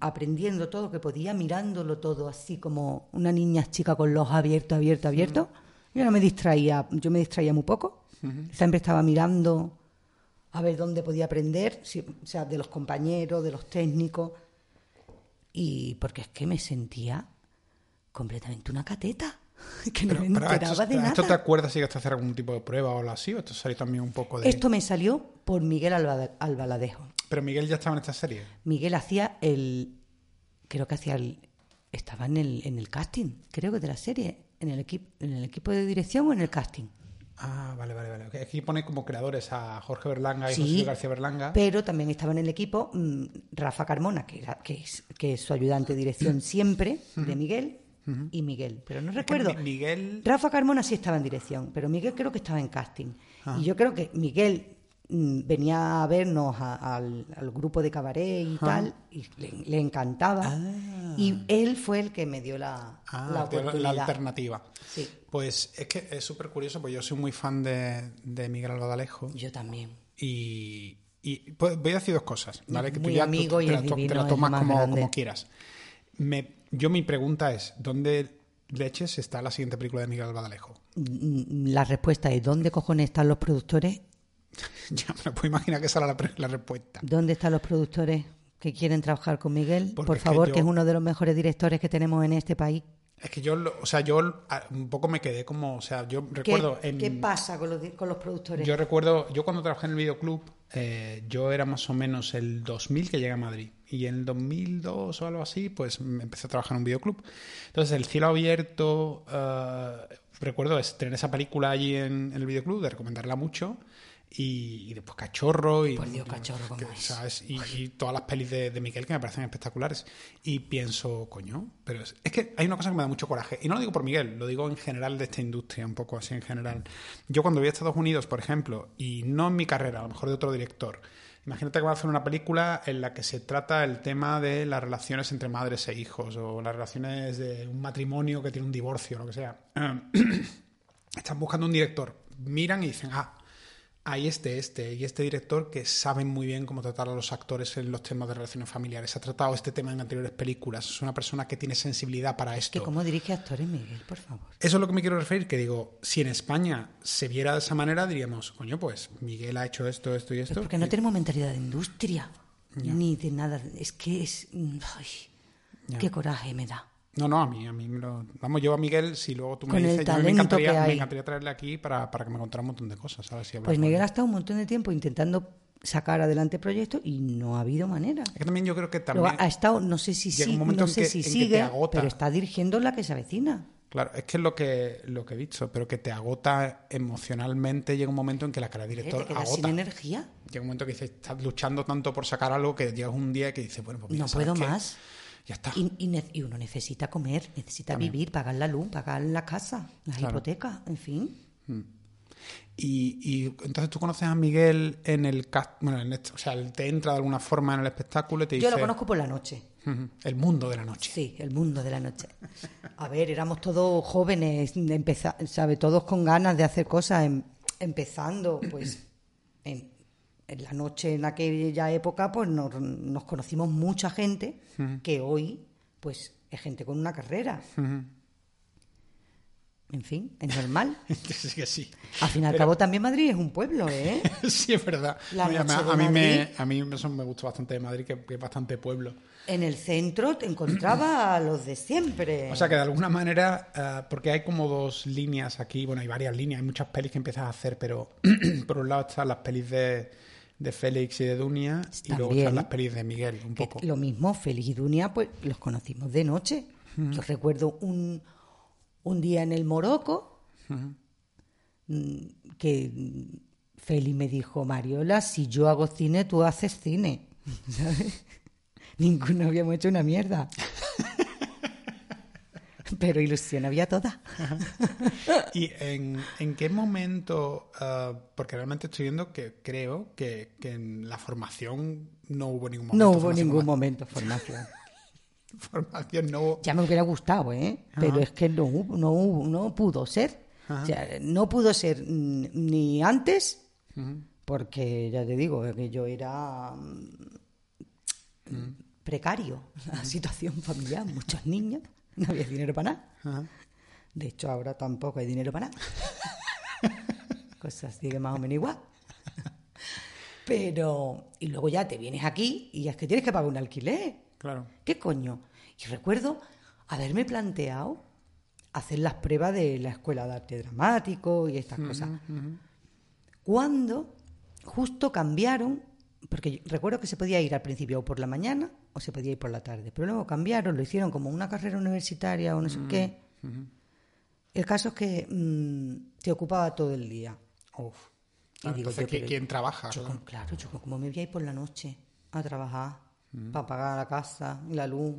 aprendiendo todo lo que podía, mirándolo todo así como una niña chica con los ojos abiertos, abiertos, abiertos. Yo no me distraía, yo me distraía muy poco. Siempre estaba mirando a ver dónde podía aprender, o sea, de los compañeros, de los técnicos. Y porque es que me sentía completamente una cateta. Que no me enteraba de nada. ¿Esto te acuerdas si hacer algún tipo de prueba o algo así? ¿O esto salió también un poco de.? Esto me salió por Miguel Albaladejo. ¿Pero Miguel ya estaba en esta serie? Miguel hacía el. Creo que hacía el. Estaba en el, en el casting, creo que de la serie en el, equipo en el equipo de dirección o en el casting. Ah, vale, vale, vale. Aquí pone como creadores a Jorge Berlanga y José García Berlanga. Pero también estaba en el equipo mm, Rafa Carmona, que, que, es, que es su ayudante de dirección siempre, de Miguel, y Miguel. Pero no recuerdo. Miguel... Rafa Carmona sí estaba en dirección, pero Miguel creo que estaba en casting. Ah. Y yo creo que Miguel venía a vernos al, grupo de cabaret y tal, y le, encantaba. Ah. Y él fue el que me dio la, ah, la oportunidad. La alternativa. Pues es que es súper curioso, pues yo soy muy fan de, de Miguel Albadalejo. Yo también. Y, y pues voy a decir dos cosas, ¿vale? Que tú ya amigo y te, la tomas como, como, quieras. Me, yo mi pregunta es, ¿dónde leches está la siguiente película de Miguel Albadalejo? Mm, la respuesta es, ¿dónde cojones están los productores ya me puedo imaginar que esa era la, respuesta. ¿Dónde están los productores que quieren trabajar con Miguel? Por favor, que, es uno de los mejores directores que tenemos en este país. Es que yo, o sea, yo un poco me quedé como, o sea, yo recuerdo... ¿Qué, ¿qué pasa con los, con los productores? Yo recuerdo, yo cuando trabajé en el videoclub, eh, yo era más o menos el 2000 que llegué a Madrid. Y en el 2002 o algo así, pues empecé a trabajar en un videoclub. Entonces, El cielo abierto, uh, recuerdo tener esa película allí en, en el videoclub, de recomendarla mucho y, después Cachorro y, Cachorro, Y, todas las pelis de, Miguel que me parecen espectaculares. Y pienso coño pero es, que hay una cosa que me da mucho coraje. Y no lo digo por Miguel lo digo en general de esta industria un poco así en general. Yo cuando voy a Estados Unidos por ejemplo y no en mi carrera a lo mejor de otro director Imagínate que va a hacer una película en la que se trata el tema de las relaciones entre madres e hijos o las relaciones de un matrimonio que tiene un divorcio, lo que sea. Están buscando un director, miran y dicen, ah, hay este, este y este director que saben muy bien cómo tratar a los actores en los temas de relaciones familiares. Ha tratado este tema en anteriores películas. Es una persona que tiene sensibilidad para esto. ¿Cómo dirige actores, Miguel, por favor? Eso es lo que me quiero referir, que digo, si en España se viera de esa manera, diríamos, coño, pues Miguel ha hecho esto, esto y esto. porque no tenemos mentalidad de industria, ni de nada. Es que es... Ay, qué coraje me da. No, no, a mí, a mí me lo... Vamos, yo a Miguel, si luego tú me dices, yo me encantaría, me encantaría traerle aquí para, para, que me contara un montón de cosas, ¿sabes? pues Miguel ha estado un montón de tiempo intentando sacar adelante proyectos y no ha habido manera. Es que también yo creo que también... ha estado, no sé si, sí, no sé si sigue, pero está dirigiendo la que se avecina. Claro, es que es lo que, lo que he dicho, pero que te agota emocionalmente. Llega un momento en que la cara de director ¿Te agota. sin energía? Llega un momento que dices, estás luchando tanto por sacar algo que llegas un día que dices, bueno, pues No puedo más. Ya está. Y, uno necesita comer, necesita vivir, pagar la luz, pagar la casa, las hipotecas, en fin. Mm. Y, entonces tú conoces a Miguel en el bueno, en este, o sea, él te entra de alguna forma en el espectáculo y te dice... Yo lo conozco por la noche. El mundo de la noche. Sí, el mundo de la noche. A ver, éramos todos jóvenes, ¿sabe? Todos con ganas de hacer cosas, em, empezando, pues, en, en la noche en aquella época pues nos, conocimos mucha gente que hoy pues es gente con una carrera. en fin, es normal. sí que sí. Al fin y al cabo también Madrid es un pueblo, ¿eh? sí, es verdad. a, mí me, a mí eso me gustó bastante de Madrid, que, es bastante pueblo. En el centro te encontraba a los de siempre. O sea que de alguna manera, eh, porque hay como dos líneas aquí, bueno, hay varias líneas, hay muchas pelis que empiezas a hacer, pero por un lado están las pelis de, de Félix y de Dunia y luego están las pelis de Miguel, un poco. Lo mismo, Félix y Dunia, pues los conocimos de noche. Yo recuerdo un un día en el Morocco mm, que Feli me dijo, Mariola, si yo hago cine, tú haces cine. ¿Sabes? Ninguno habíamos hecho una mierda. Pero ilusión había toda. ¿Y en, qué momento? Ah, porque realmente estoy viendo que creo que, en la formación no hubo ningún momento. No hubo ningún momento formación. formación no... Ya me hubiera gustado, ¿eh? Pero es que no, no, no pudo ser. no pudo ser ni antes, porque ya te digo que yo era mm, precario, la situación familiar, muchos niños, no había dinero para nada. De hecho, ahora tampoco hay dinero para nada. Cosas sigue más o menos igual. Pero, y luego ya te vienes aquí y es que tienes que pagar un alquiler. Claro. ¿Qué coño? Y recuerdo haberme planteado hacer las pruebas de la escuela de arte dramático y estas cosas. Cuando justo cambiaron, porque recuerdo que se podía ir al principio o por la mañana o se podía ir por la tarde, pero luego cambiaron, lo hicieron como una carrera universitaria o no sé qué. El caso es que mm, te ocupaba todo el día. Uf. y digo, ¿quién trabaja? claro, yo como me voy a ir por la noche a trabajar para pagar la casa, la luz,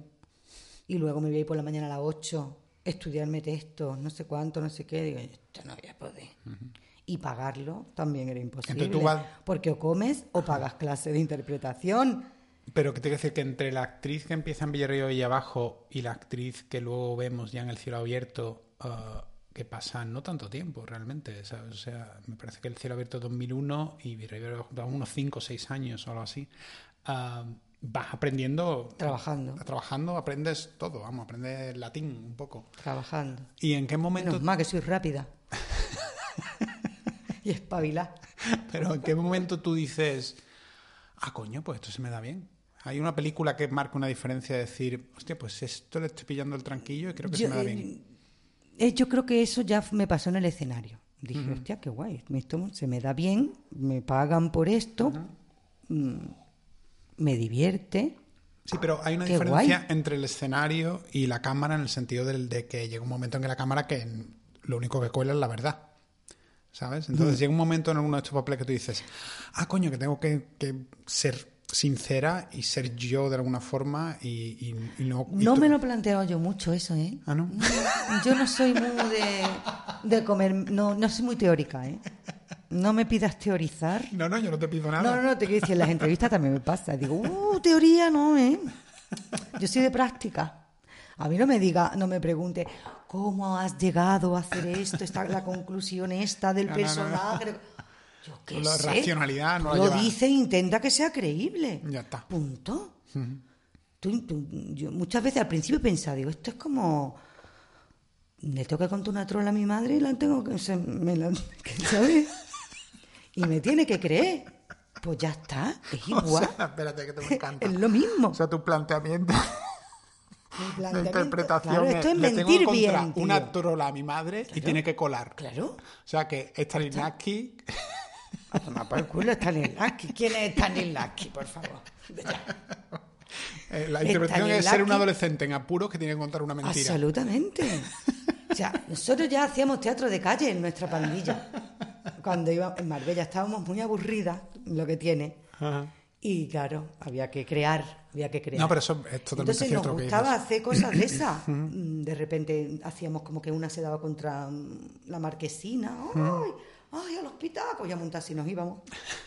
y luego me voy a ir por la mañana a las 8, estudiarme textos, no sé cuánto, no sé qué, digo, esto no voy a poder. Y pagarlo también era imposible. Porque o comes o pagas clase de interpretación. Pero que te quiero decir que entre la actriz que empieza en Villarreal y abajo y la actriz que luego vemos ya en el cielo abierto, uh, que pasa no tanto tiempo realmente. O sea, me parece que el cielo abierto 2001 y Villarreal unos 5 o 6 años o algo así. Uh, vas aprendiendo. Trabajando. Trabajando aprendes todo, vamos, aprendes latín un poco. Trabajando. ¿Y en qué momento.? Menos más que soy rápida. y espabilada. Pero ¿en qué momento tú dices, ah, coño, pues esto se me da bien? Hay una película que marca una diferencia de decir, hostia, pues esto le estoy pillando el tranquillo y creo que se me da bien. Eh, eh, yo creo que eso ya me pasó en el escenario. Dije, hostia, qué guay, esto se me da bien, me pagan por esto me divierte. Sí, pero hay una diferencia entre el escenario y la cámara en el sentido del, de que llega un momento en que la cámara que lo único que cuela es la verdad. ¿Sabes? Entonces llega un momento en alguno de estos papeles que tú dices, ah, coño, que tengo que, ser sincera y ser yo de alguna forma y, no... no me lo he planteado yo mucho eso, ¿eh? ¿Ah, no? Yo no soy muy de, de comer, no, no soy muy teórica, ¿eh? no me pidas teorizar. No, no, yo no te pido nada. No, no, no, te quiero decir, en las entrevistas también me pasa. Digo, uh, teoría no, ¿eh? Yo soy de práctica. A mí no me diga, no me pregunte, ¿cómo has llegado a hacer esto? Está la conclusión esta del personaje. Yo qué la racionalidad no lo dice e intenta que sea creíble. Ya está. Punto. yo muchas veces al principio pensaba, digo, esto es como le tengo que contar una trola a mi madre y la tengo que, me la, ¿sabes? y me tiene que creer. Pues ya está, es igual. espérate, que te me encanta. Es lo mismo. O sea, tu planteamiento. de interpretación claro, esto es, mentir tengo bien, una trola a mi madre y tiene que colar. Claro. O sea que Stanislavski... A tomar por el culo Stanislavski. ¿Quién es Stanislavski, por favor? Eh, la interpretación es ser un adolescente en apuros que tiene que contar una mentira. Absolutamente. O sea, nosotros ya hacíamos teatro de calle en nuestra pandilla cuando iba en Marbella estábamos muy aburridas, lo que tiene. Y claro, había que crear, había que crear. No, pero eso es totalmente Entonces nos gustaba hacer cosas de esas. Mm, de repente hacíamos como que una se daba contra mm, la marquesina. ¡Ay! ¡Ay, al hospital! Pues ya montas y nos íbamos.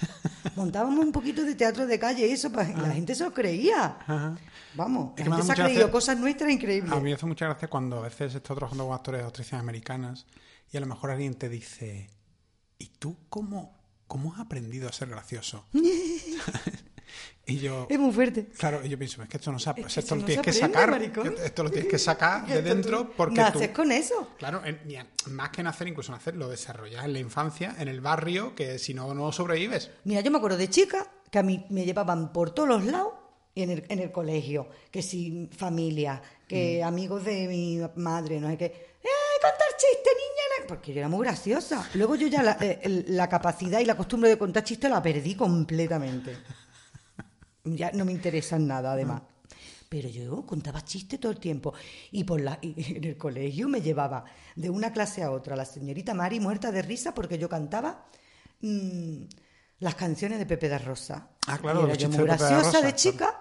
Montábamos un poquito de teatro de calle y eso, pues, la gente se lo creía. Vamos, la gente se ha creído cosas nuestras increíbles. A mí me hace mucha gracia cuando a veces estoy trabajando con actores de actrices americanas y a lo mejor alguien te dice ¿y tú cómo, cómo has aprendido a ser gracioso? Y yo, es muy fuerte. Claro, y yo pienso, es que esto no se, es esto lo tienes que sacar. Esto lo tienes que sacar de dentro porque naces con eso. Claro, más que nacer, incluso nacer, lo desarrollas en la infancia, en el barrio, que si no, no sobrevives. Mira, yo me acuerdo de chica que a mí me llevaban por todos los lados y en el, en el colegio, que si familia, que mm. amigos de mi madre, no sé qué. ¡Eh, contar chistes, niña! Porque yo era muy graciosa. Luego yo ya la, eh, la capacidad y la costumbre de contar chistes la perdí completamente ya no me interesan nada además. Pero yo contaba chistes todo el tiempo. Y, por la, en el colegio me llevaba de una clase a otra la señorita Mari muerta de risa porque yo cantaba mm, las canciones de Pepe de Rosa. Ah, claro, y era muy graciosa de, chica.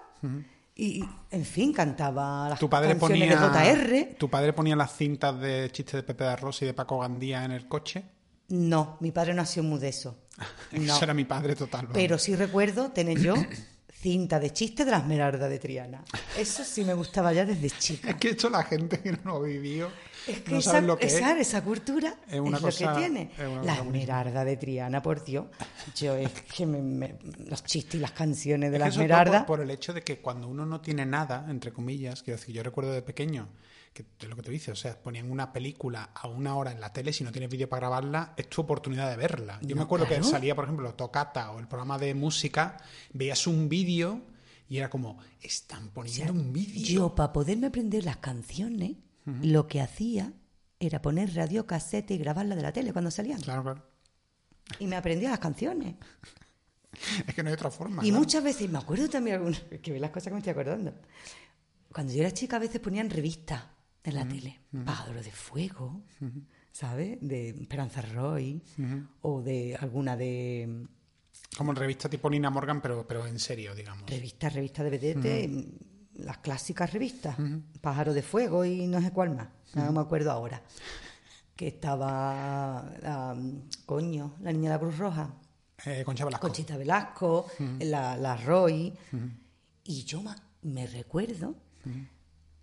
Y, en fin, cantaba las canciones de JR. ¿Tu padre ponía las cintas de chistes de Pepe de Rosa y de Paco Gandía en el coche? No, mi padre no ha sido muy de eso. Eso era mi padre total. Pero sí recuerdo tener yo cinta de chiste de la Esmeralda de Triana. Eso sí me gustaba ya desde chica. Es que hecho la gente que no lo vivió es que no esa, lo que es. esa cultura es, una cosa, lo que tiene. la Esmeralda de Triana, por Dios. Yo es que me, los chistes y las canciones de la Esmeralda... Por, por, el hecho de que cuando uno no tiene nada, entre comillas, quiero decir, yo recuerdo de pequeño que es lo que te dice, o sea, ponían una película a una hora en la tele, si no tienes vídeo para grabarla, es tu oportunidad de verla. Yo me acuerdo que salía, por ejemplo, Tocata o el programa de música, veías un vídeo y era como, están poniendo un vídeo. Yo, para poderme aprender las canciones, lo que hacía era poner radio casete y grabarla de la tele cuando salían. Claro, claro. Y me aprendía las canciones. es que no hay otra forma. Y muchas veces, me acuerdo también algunas, que ve las cosas que me estoy acordando. Cuando yo era chica a veces ponían revistas en la tele. Pájaro de Fuego, ¿sabes? De Esperanza Roy o de alguna de... Como en revista tipo Nina Morgan, pero, pero en serio, digamos. Revistas, revistas de vedete, las clásicas revistas. Pájaro de Fuego y no sé cuál más. No me acuerdo ahora. Que estaba, coño, la niña de la Cruz Roja. Eh, Concha Velasco. Conchita Velasco, la, la Roy. Y yo me recuerdo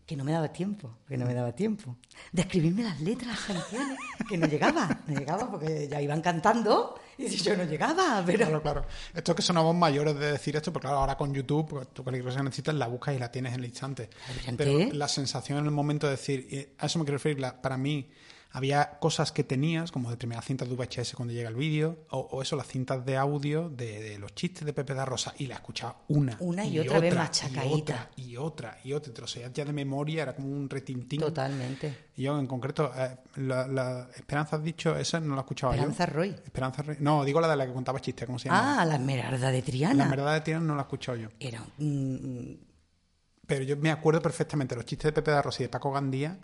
que no me daba tiempo, que no me daba tiempo. De escribirme las letras, las canciones, que no llegaba, no llegaba porque ya iban cantando y yo no llegaba, pero... Claro, claro. Esto es que somos mayores de decir esto, porque claro, ahora con YouTube, pues, tú cualquier cosa que necesitas la buscas y la tienes en el instante. Pero la sensación en el momento de decir, a eso me quiero referir, para mí había cosas que tenías, como de primera cintas de VHS cuando llega el vídeo, o, eso, las cintas de audio de, los chistes de Pepe da Rosa, y la escuchaba una. Una y, otra, vez machacadita. Y otra, y otra, y otra. O sea, ya de memoria era como un retintín. Totalmente. Y yo, en concreto, eh, la, Esperanza has dicho, esa no la escuchaba Esperanza Roy. Esperanza Roy. No, digo la de la que contaba chistes, ¿cómo se llama? Ah, la Esmeralda de Triana. La Esmeralda de Triana no la he escuchado yo. Era. Mm, Pero yo me acuerdo perfectamente los chistes de Pepe da Rosa y de Paco Gandía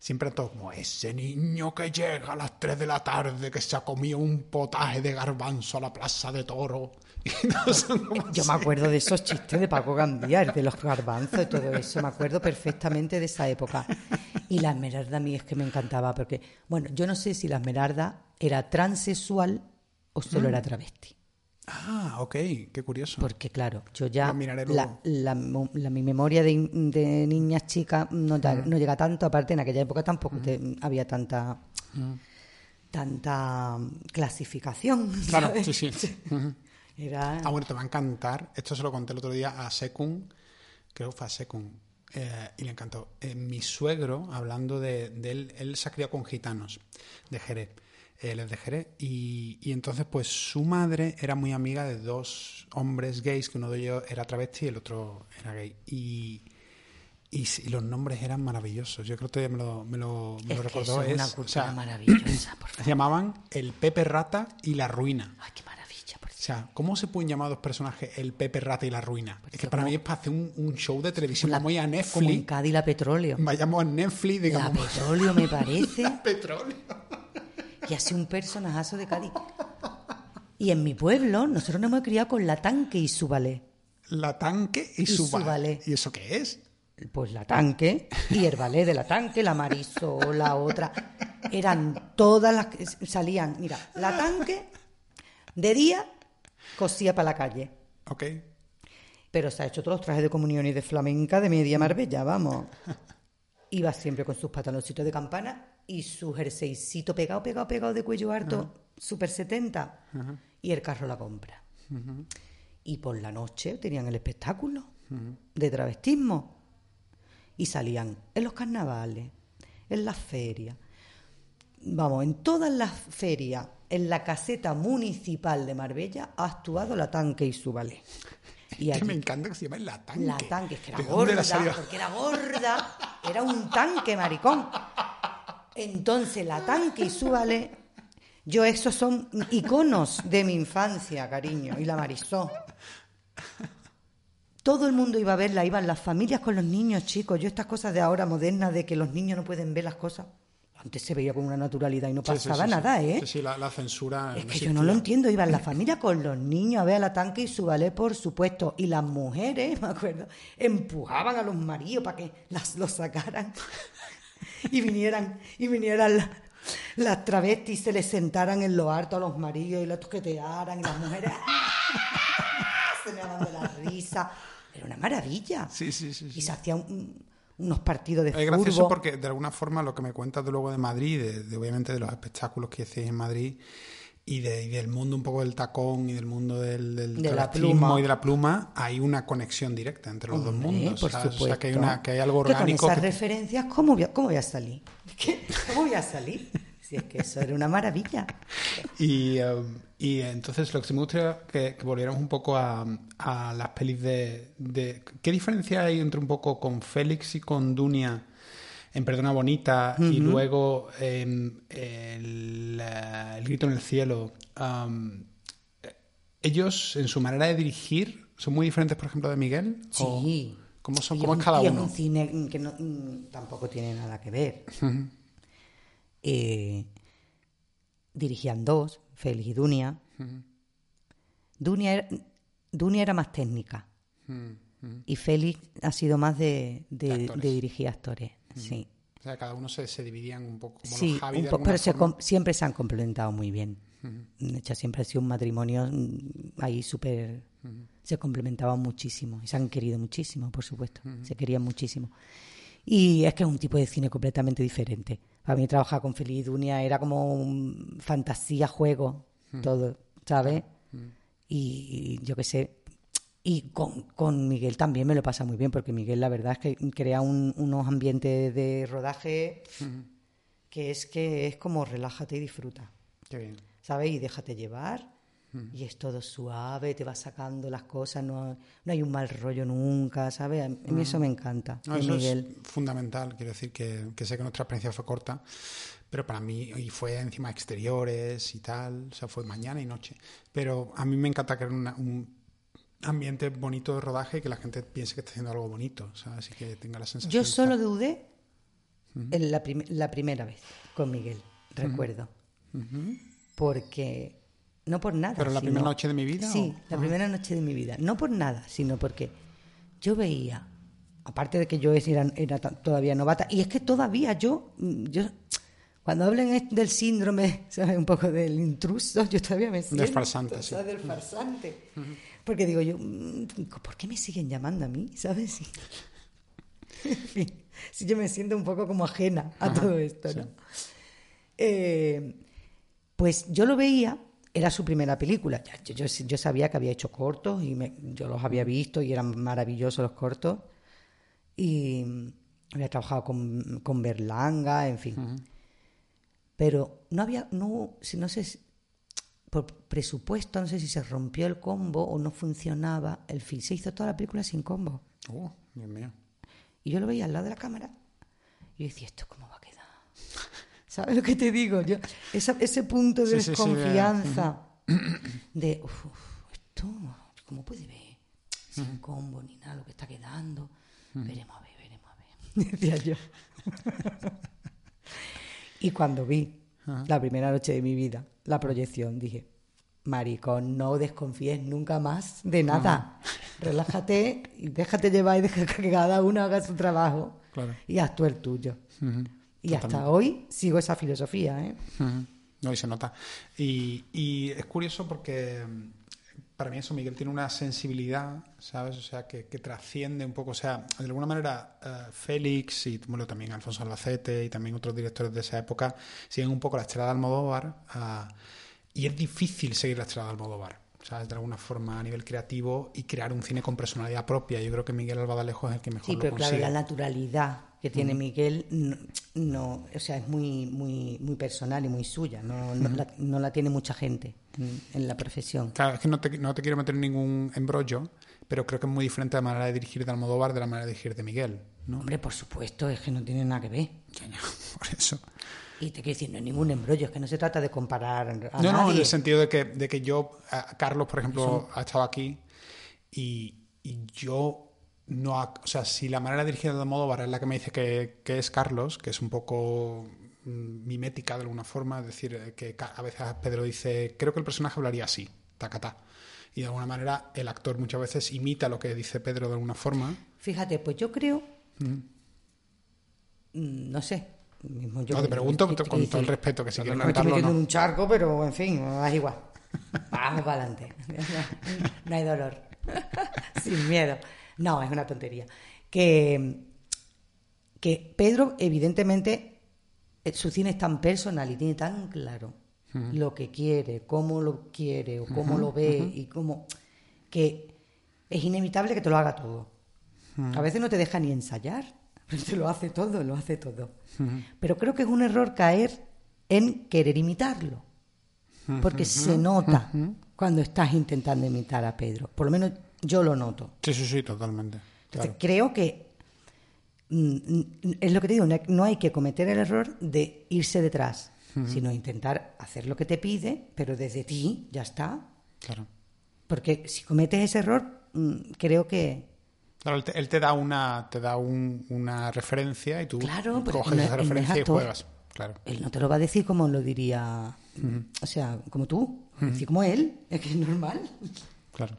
siempre todo como ese niño que llega a las 3 de la tarde que se ha comido un potaje de garbanzo a la plaza de toro. Yo me acuerdo de esos chistes de Paco Gandía, de los garbanzos y todo eso, me acuerdo perfectamente de esa época. Y la Esmeralda a mí es que me encantaba, porque, bueno, yo no sé si la Esmeralda era transexual o solo mm. era travesti. Ah, ok, qué curioso. Porque claro, yo ya la, mi memoria de, niñas chicas no, no, llega tanto, aparte en aquella época tampoco había tanta tanta clasificación. Claro, sí, sí. Era... Ah, bueno, te va a encantar. Esto se lo conté el otro día a Secund, creo que fue a Secund, eh, y le encantó. Eh, mi suegro, hablando de, de, él, él se ha criado con gitanos de Jerez él es de Jerez. Y, y, entonces, pues su madre era muy amiga de dos hombres gays, que uno de ellos era travesti y el otro era gay. Y, y, los nombres eran maravillosos. Yo creo que me lo, me lo, me lo recordó. Es, una cultura maravillosa, por Se llamaban el Pepe Rata y la Ruina. Ay, qué maravilla. Por o sea, ¿cómo se pueden llamar dos personajes el Pepe Rata y la Ruina? es que para mí es para hacer un, un show de televisión. Vamos a Netflix. Como en Cádiz la Petróleo. Vayamos a Netflix, digamos. La Petróleo me parece. la Petróleo y así un personajazo de Cádiz. Y en mi pueblo, nosotros nos hemos criado con la tanque y su ballet. La tanque y, su, ballet. ¿Y eso qué es? Pues la tanque y el ballet de la tanque, la marisola, otra. Eran todas las que salían. Mira, la tanque de día cosía para la calle. Ok. Pero se ha hecho todos los trajes de comunión y de flamenca de media Marbella, vamos. Iba siempre con sus pantaloncitos de campana y su jerseycito pegado, pegado, pegado de cuello harto, super 70, y el carro la compra. Y por la noche tenían el espectáculo de travestismo. Y salían en los carnavales, en las ferias. Vamos, en todas las ferias, en la caseta municipal de Marbella, ha actuado la tanque y su ballet. Y que me encanta que se llame la tanque. La tanque, es que era gorda, porque era gorda, era un tanque, maricón. Entonces, la tanque y su ballet, yo esos son iconos de mi infancia, cariño, y la Marisó. Todo el mundo iba a verla, iban las familias con los niños, chicos. Yo estas cosas de ahora modernas, de que los niños no pueden ver las cosas. Antes se veía con una naturalidad y no pasaba nada, ¿eh? Sí, sí, la, censura. Es que yo no lo entiendo. Iban la familia con los niños a ver a la tanque y su ballet, por supuesto. Y las mujeres, me acuerdo, empujaban a los maridos para que las, los sacaran. Y vinieran, y vinieran las, travestis, se les sentaran en lo harto a los maridos y los toquetearan. Y las mujeres se me daban de la risa. Era una maravilla. Sí, sí, sí. Y se hacía un unos partidos de fútbol. Es gracioso porque de alguna forma lo que me cuentas de luego de Madrid, de, obviamente de los espectáculos que hacéis en Madrid y, de, del mundo un poco del tacón y del mundo del, del de la pluma. y de la pluma, hay una conexión directa entre los dos mundos. Por. O sea, que hay, una, que hay algo orgánico. con esas referencias, ¿cómo voy, a, ¿cómo voy a salir? ¿Cómo voy a salir? Si es que eso era una maravilla. Y, um, y entonces lo que me gustaría que, que volviéramos un poco a, a las pelis de, de, ¿Qué diferencia hay entre un poco con Félix y con Dunia en Perdona Bonita y luego en el, el, Grito en el Cielo? Um, ¿Ellos en su manera de dirigir son muy diferentes, por ejemplo, de Miguel? Sí. ¿Cómo, son, cómo es cada uno? Es un cine que no, tampoco tiene nada que ver. Eh, dirigían dos, Félix y Dunia. Dunia, era, Dunia, era, más técnica y Félix ha sido más de, de, dirigir actores. Sí. O sea, cada uno se, se dividían un poco. Como sí, los pero siempre se han complementado muy bien. De hecho, siempre ha sido un matrimonio mm, ahí súper... Se complementaban muchísimo y se han querido muchísimo, por supuesto. Se querían muchísimo. Y es que es un tipo de cine completamente diferente. Para mí trabajar con Feliz Dunia era como un fantasía, juego, todo, ¿sabes? Y, yo qué sé. Y con, con, Miguel también me lo pasa muy bien, porque Miguel la verdad es que crea unos ambientes de rodaje que es que es como relájate y disfruta. Qué bien. ¿Sabes? Y déjate llevar y es todo suave, te va sacando las cosas, no, no hay un mal rollo nunca, ¿sabes? A mí eso me encanta. eso es fundamental, quiero decir que, sé que nuestra experiencia fue corta, pero para mí, y fue encima exteriores y tal, o sea, fue mañana y noche. Pero a mí me encanta crear un ambiente bonito de rodaje y que la gente piense que está haciendo algo bonito, ¿sabes? Así que tenga la sensación. Yo solo dudé en la, la, primera vez con Miguel, recuerdo. Porque no por nada. ¿Pero la primera noche de mi vida? Sí, la ah. primera noche de mi vida. No por nada, sino porque yo veía, aparte de que yo era, era todavía novata, y es que todavía yo, mm, yo cuando hablen del síndrome, ¿sabes? Un poco del intruso, yo todavía me siento... Del farsante, sí. Del farsante. Porque digo yo, mm, ¿por qué me siguen llamando a mí? ¿Sabes? en fin, si yo me siento un poco como ajena a todo esto, ¿no? Eh, pues yo lo veía era su primera película. Yo, yo, sabía que había hecho cortos y yo los había visto y eran maravillosos los cortos. Y había trabajado con, con Berlanga, en fin. Pero no había, no, no sé, por presupuesto, no sé si se rompió el combo o no funcionaba el film. Se hizo toda la película sin combo. Oh, Dios mío. Y yo lo veía al lado de la cámara y yo decía, ¿esto cómo va a quedar? ¿Sabes lo que te digo? Yo, ese punto de desconfianza, de, uff, esto, ¿cómo puede ver? Sin combo ni nada, lo que está quedando. Veremos a ver, veremos a ver, decía yo. y cuando vi la primera noche de mi vida, la proyección, dije, maricón, no desconfíes nunca más de nada. Relájate y déjate llevar y deja que cada uno haga su trabajo y haz tú el tuyo. Y hasta hoy sigo esa filosofía. ¿eh? No, y se nota. Y, es curioso porque para mí eso, Miguel tiene una sensibilidad, ¿sabes? O sea, que, trasciende un poco. O sea, de alguna manera, uh, Félix y bueno, también Alfonso Albacete y también otros directores de esa época siguen un poco la estrada de Almodóvar. Uh, y es difícil seguir la estrada de Almodóvar. ¿sabes? De alguna forma a nivel creativo y crear un cine con personalidad propia. Yo creo que Miguel Albadalejo es el que mejor sí, lo pero consigue. claro, la naturalidad que tiene Miguel no, o sea, es muy, muy, muy personal y muy suya. No, no, la, no la tiene mucha gente en, la profesión. Claro, es que no te, no te quiero meter en ningún embrollo, pero creo que es muy diferente la manera de dirigir de Almodóvar de la manera de dirigir de Miguel, ¿no? Hombre, por supuesto, es que no tiene nada que ver. Por eso. Y te quiero decir, no es ningún embrollo, es que no se trata de comparar a No, no, en el sentido de que, de que yo, a- Carlos, por ejemplo, ha estado aquí y, y yo no, o sea, si la manera de dirigir de Almodóvar es la que me dice que, que es Carlos, que es un poco mimética de alguna forma, es decir, eh, que a veces Pedro dice, creo que el personaje hablaría así, tacatá. Y de alguna manera el actor muchas veces imita lo que dice Pedro de alguna forma. Fíjate, pues yo creo, mm, no sé. mismo yo No, te pregunto que- con que todo el respeto, que si quieres me estoy metiendo no. en un charco, pero en fin, es igual. Vamos para adelante. No hay dolor. Sin miedo. No, es una tontería. Que, que Pedro, evidentemente, su cine es tan personal y tiene tan claro lo que quiere, cómo lo quiere o cómo lo ve y cómo. que es inevitable que te lo haga todo. A veces no te deja ni ensayar, pero te lo hace todo, lo hace todo. Pero creo que es un error caer en querer imitarlo, porque se nota cuando estás intentando imitar a Pedro. Por lo menos yo lo noto. Sí, sí, sí, totalmente. Entonces, Claro. creo que es lo que te digo, no hay- que cometer el error de irse detrás, sino intentar hacer lo que te pide, pero desde ti ya está. Claro. Porque si cometes ese error, mm, creo que Claro, él te, él te da una te da un- una referencia y tú Claro, coges no- esa no referencia y juegas. Claro. él no te lo va a decir como lo diría, o sea, como tú, decir como él, es que es normal. Claro.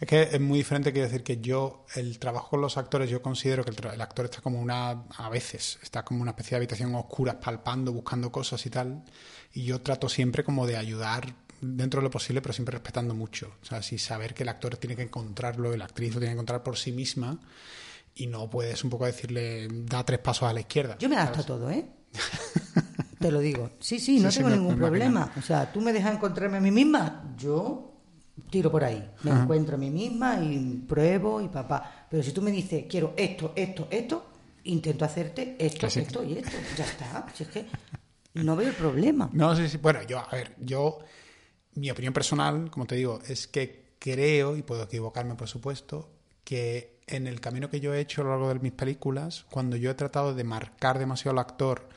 Es que es muy diferente, quiero decir que yo, el trabajo con los actores, yo considero que el, actor está como una, a veces, está como una especie de habitación oscura, palpando, buscando cosas y tal. Y yo trato siempre como de ayudar dentro de lo posible, pero siempre respetando mucho. O sea, sí saber que el actor tiene que encontrarlo, la actriz lo tiene que encontrar por sí misma. Y no puedes un poco decirle, da tres pasos a la izquierda. Yo me adapto a todo, ¿eh? Te lo digo. Sí, sí, no Sí, sí, tengo me- ningún me problema. O sea, tú me dejas encontrarme a mí misma, yo tiro por ahí. Me encuentro a mí misma y pruebo y papá. Pero si tú me dices, quiero esto, esto, esto, intento hacerte esto, esto y esto. Ya está. Si es que no veo el problema. No, sí, sí. Bueno, yo, a ver, yo, mi opinión personal, como te digo, es que creo, y puedo equivocarme por supuesto, que en el camino que yo he hecho a lo largo de mis películas, cuando yo he tratado de marcar demasiado al actor,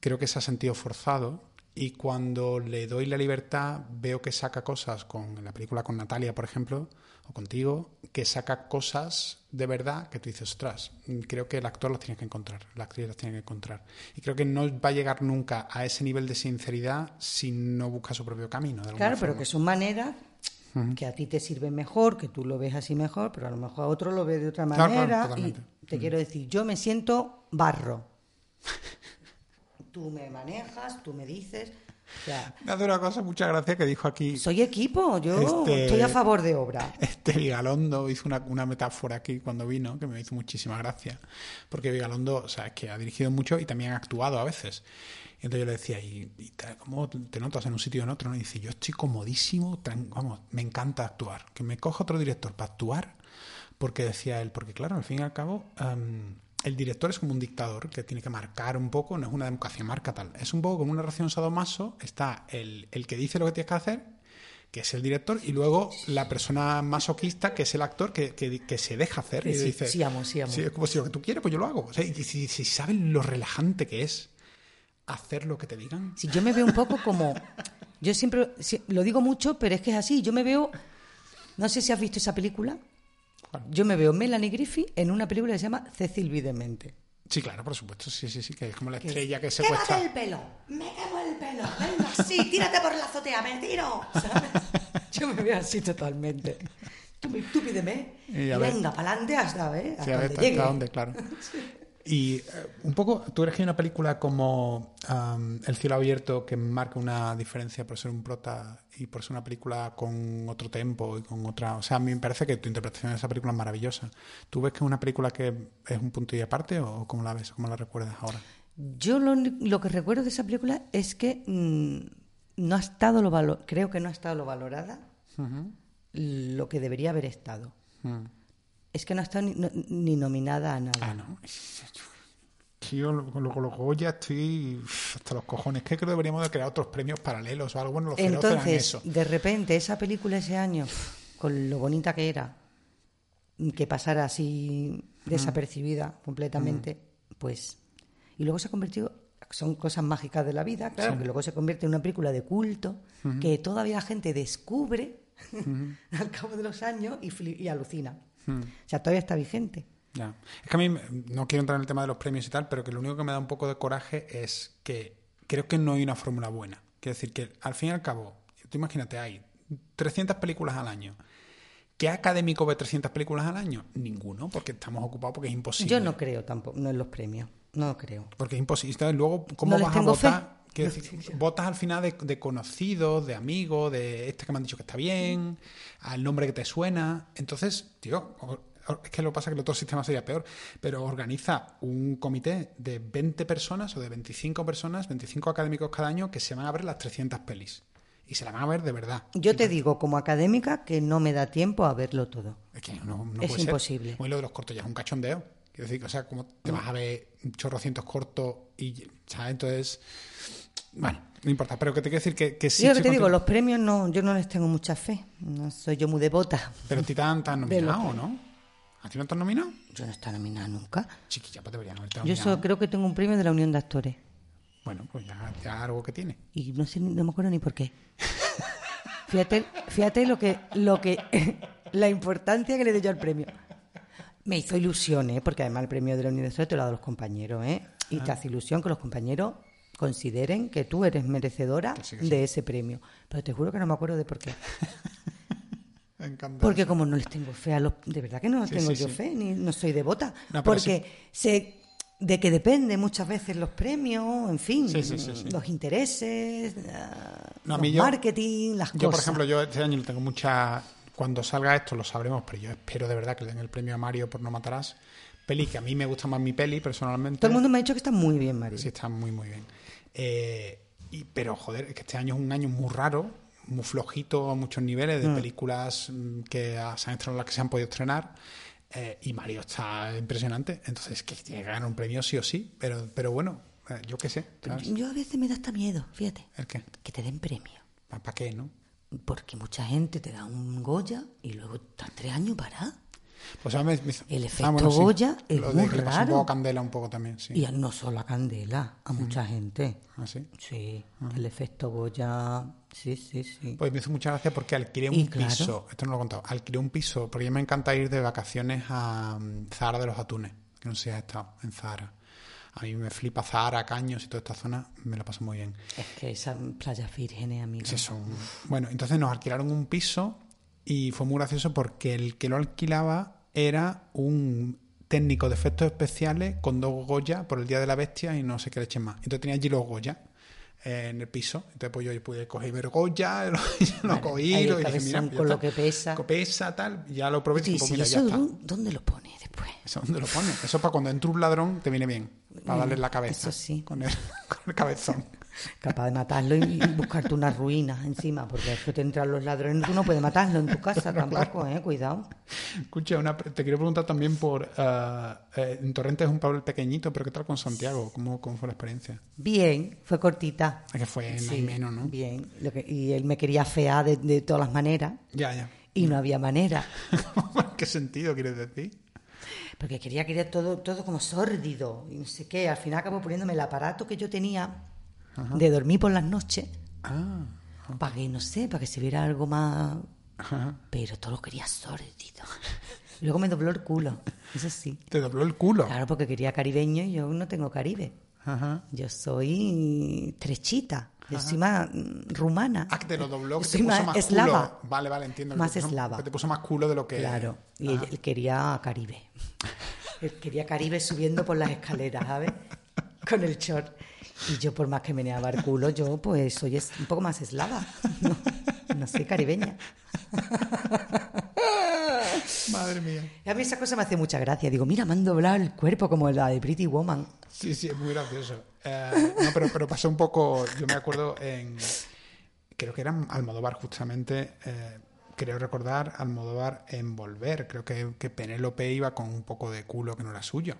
creo que se ha sentido forzado. Y cuando le doy la libertad, veo que saca cosas con en la película con Natalia, por ejemplo, o contigo, que saca cosas de verdad que tú dices, ostras, creo que el actor las tiene que encontrar, la actriz las tiene que encontrar. Y creo que no va a llegar nunca a ese nivel de sinceridad si no busca su propio camino. de Claro, pero que son maneras que a ti te sirven mejor, que tú lo ves así mejor, pero a lo mejor a otro lo ve de otra Claro, claro, manera. y totalmente. te quiero decir, yo me siento barro. tú me manejas, tú me dices. Sea, Me hace una cosa, muchas gracias, que dijo aquí soy equipo, yo Este- estoy a favor de obra. Este Vigalondo hizo una, una metáfora aquí cuando vino que me hizo muchísima gracia. Porque Vigalondo, o sea, es que ha dirigido mucho y también ha actuado a veces. Y entonces yo le decía, ¿y, y cómo te notas en un sitio o en otro? ¿no? Y dice, yo estoy comodísimo, vamos, me encanta actuar. Que me coja otro director para actuar. Porque decía él, porque claro, al fin y al cabo, am, el director es como un dictador que tiene que marcar un poco, no es una democracia, marca tal. Es un poco como una relación sadomaso, está el, el que dice lo que tienes que hacer que es el director, y luego la persona masoquista, que es el actor, que, que, que se deja hacer. Sí, y sí, dice, sí, amo, sí, amo. es como si lo que tú quieres, pues yo lo hago. O sea, y si, si saben lo relajante que es hacer lo que te digan. Si yo me veo un poco como. Yo siempre si- lo digo mucho, pero es que es así. Yo me veo. No sé si has visto esa película. Yo me veo Melanie Griffith en una película que se llama Cecil B. Demente. Sí, claro, por supuesto. Sí, sí, sí, que es como la Que estrella que secuestra. ¡Quémate el pelo! ¡Me quemo el pelo! ¡Venga, sí! ¡Tírate por la azotea! ¡Me tiro! ¿Sabes? Yo me veo así totalmente. Tú, me- tú pídeme Y a venga, para adelante hasta, ¿eh? hasta Sí, a ver, donde hasta dónde, claro. Y eh, un poco, tú eres que hay una película como El cielo abierto que marca una diferencia por ser un prota y por ser una película con otro tempo y con otra... O sea, a mí me parece que tu interpretación de esa película es maravillosa. ¿Tú ves que es una película que es un punto y aparte o cómo la ves, cómo la recuerdas ahora? Yo lo, lo que recuerdo de esa película es que mm, no ha estado lo valo- creo que no ha estado lo valorada lo que debería haber estado. Es que no ha estado ni, no- ni nominada a nada. Ah, no. Yo con lo- con los Goya estoy hasta los cojones. Creo que deberíamos de crear otros premios paralelos o algo. Bueno, los feroces eran Entonces, eso. de repente, esa película ese año, con lo bonita que era, que pasara así desapercibida completamente, pues. Y luego se ha convertido. Son cosas mágicas de la vida, claro, Sí. que luego se convierte en una película de culto que todavía la gente descubre al cabo de los años y, y alucina. Mm. O sea, todavía está vigente. Ya. Es que a mí no quiero entrar en el tema de los premios y tal, pero que lo único que me da un poco de coraje es que creo que no hay una fórmula buena. Quiero decir que al fin y al cabo, tú imagínate, hay 300 películas al año. ¿Qué académico ve 300 películas al año? Ninguno, porque estamos ocupados porque es imposible. Yo no creo tampoco, no en los premios. No creo. Porque es imposible. Entonces, luego, ¿cómo No vas a votar? Quiero decir, votas al final de, de conocidos, de amigos, de este que me han dicho que está bien, al nombre que te suena. Entonces, tío, es que lo que pasa es que el otro sistema sería peor, pero organiza un comité de 20 personas o de 25 personas, 25 académicos cada año, que se van a ver las 300 pelis. Y se la van a ver de verdad. Yo te digo, como académica, que no me da tiempo a verlo todo. Es que no, no Es puede ser. imposible. Muy lo de los cortos ya es un cachondeo. Quiero decir, o sea, como te vas a ver chorrocientos cortos y, ¿sabes? Entonces, bueno, no importa. Pero que te quiero decir que, que sí. yo lo que te digo, los premios no, yo no les tengo mucha fe. No soy yo muy devota. Pero a ti te han, te han De los nominado, ¿no? ¿A ti no te han nominado? Yo no estoy nominada nunca. Chiquilla, pues deberían haberte Yo nominado. solo creo que tengo un premio de la Unión de Actores. Bueno, pues ya, ya algo que tiene. Y no sé, no me acuerdo ni por qué. Fíjate, fíjate lo que, lo que, la importancia que le doy yo al premio. Me hizo ilusión, ¿eh? porque además el premio de la Unión de Actores te lo ha dado los compañeros, ¿eh? Y te hace ilusión que los compañeros consideren que tú eres merecedora sí, sí. de ese premio. Pero te juro que no me acuerdo de por qué. Porque como no les tengo fe a los... De verdad que no les Sí, tengo sí, yo sí. fe, ni no soy devota. No, porque sé de que depende muchas veces los premios, en fin, los intereses, ah, No, los yo- marketing, las Yo, por cosas. ejemplo, yo este año tengo mucha... Cuando salga esto lo sabremos, pero yo espero de verdad que le den el premio a Mario por No Matarás. Peli que a mí me gusta más mi peli, personalmente. Todo el mundo me ha dicho que está muy bien, Mario. Sí, está muy, muy bien. Eh, y, pero, joder, es que este año es un año muy raro, muy flojito a muchos niveles, de películas mm, que ah, se han estrenado, las que se han podido estrenar. eh, y Mario está impresionante. Entonces, que tiene que ganar un premio sí o sí. Pero, pero bueno, eh, yo qué sé. ¿sabes? Yo a veces me da hasta miedo, fíjate, ¿El qué? que te den premio. ¿Para qué, no? Porque mucha gente te da un Goya y luego estás tres años parada. Pues me- me- El ah, efecto Goya es Lo de muy le pasó un raro. poco Candela un poco también, sí. Y no solo a Candela, a mucha gente. ¿Ah, sí? Sí, el efecto Goya, sí, sí, sí. Pues me hizo mucha gracia porque alquilé un Y claro. piso, esto no lo he contado, alquilé un piso, porque a mí me encanta ir de vacaciones a mm, Zahara de los Atunes, que no sé si has estado en Zahara. A mí me flipa Zahara, Caños y toda esta zona, me la paso muy bien. Es que esas playas vírgenes, amigo. Sí, son... Bueno, entonces nos alquilaron un piso y fue muy gracioso porque el que lo alquilaba era un técnico de efectos especiales con dos Goya por el Día de la Bestia y no sé qué le echen más. Entonces tenía allí los Goya en el piso. Entonces pues yo pude coger y ver Goya, lo, lo cogí, lo y dije, mira, ya con lo que pesa. Que pesa, tal, y ya lo probé Sí, dije, pues sí, mira, ya eso está. ¿dó- ¿dónde lo pone después? ¿Eso dónde lo pone? Eso es para cuando entra un ladrón te viene bien, para darle la cabeza. eso sí. Con el, con el cabezón. Capaz de matarlo y, buscarte una ruina encima, porque es que te entran los ladrones, tú no puedes matarlo en tu casa tampoco, eh, cuidado. Escucha, una, te quiero preguntar también por... eh, eh, en Torrente es un pueblo pequeñito, pero ¿qué tal con Santiago? ¿Cómo, cómo fue la experiencia? Bien, fue cortita. Es que fue más Sí, y menos, ¿no? Bien, Lo que- y él me quería fear de, de todas las maneras, Ya, ya. y no había manera, ¿Qué sentido quieres decir? porque quería, quería todo, todo como sórdido, y no sé qué. Al final acabó poniéndome el aparato que yo tenía de dormir por las noches, Ah, para que, no sé, para que se viera algo más... ajá. Pero todo lo quería sórdido. Luego me dobló el culo, eso sí. Te dobló el culo. Claro, porque quería caribeño y yo no tengo caribe. Ajá. Yo soy trechita. Yo soy más mm, rumana. Ah, que te lo dobló, que Yo te soy puso más más eslava. culo. Vale, vale, entiendo. que Más te puso- eslava. Que te puso más culo de lo que... Claro. Y él, él quería Caribe. Él quería Caribe subiendo por las escaleras, ¿sabes? Con el short. Y yo, por más que meneaba el culo, yo pues soy un poco más eslava. No, no soy caribeña. Madre mía. Y a mí esa cosa me hace mucha gracia. Digo, mira, me han doblado el cuerpo como la de Pretty Woman. Sí, sí, es muy gracioso. Eh, no, pero, pero pasó un poco, yo me acuerdo en, creo que era Almodóvar justamente, eh, creo recordar Almodóvar en Volver. Creo que, que Penélope iba con un poco de culo que no era suyo.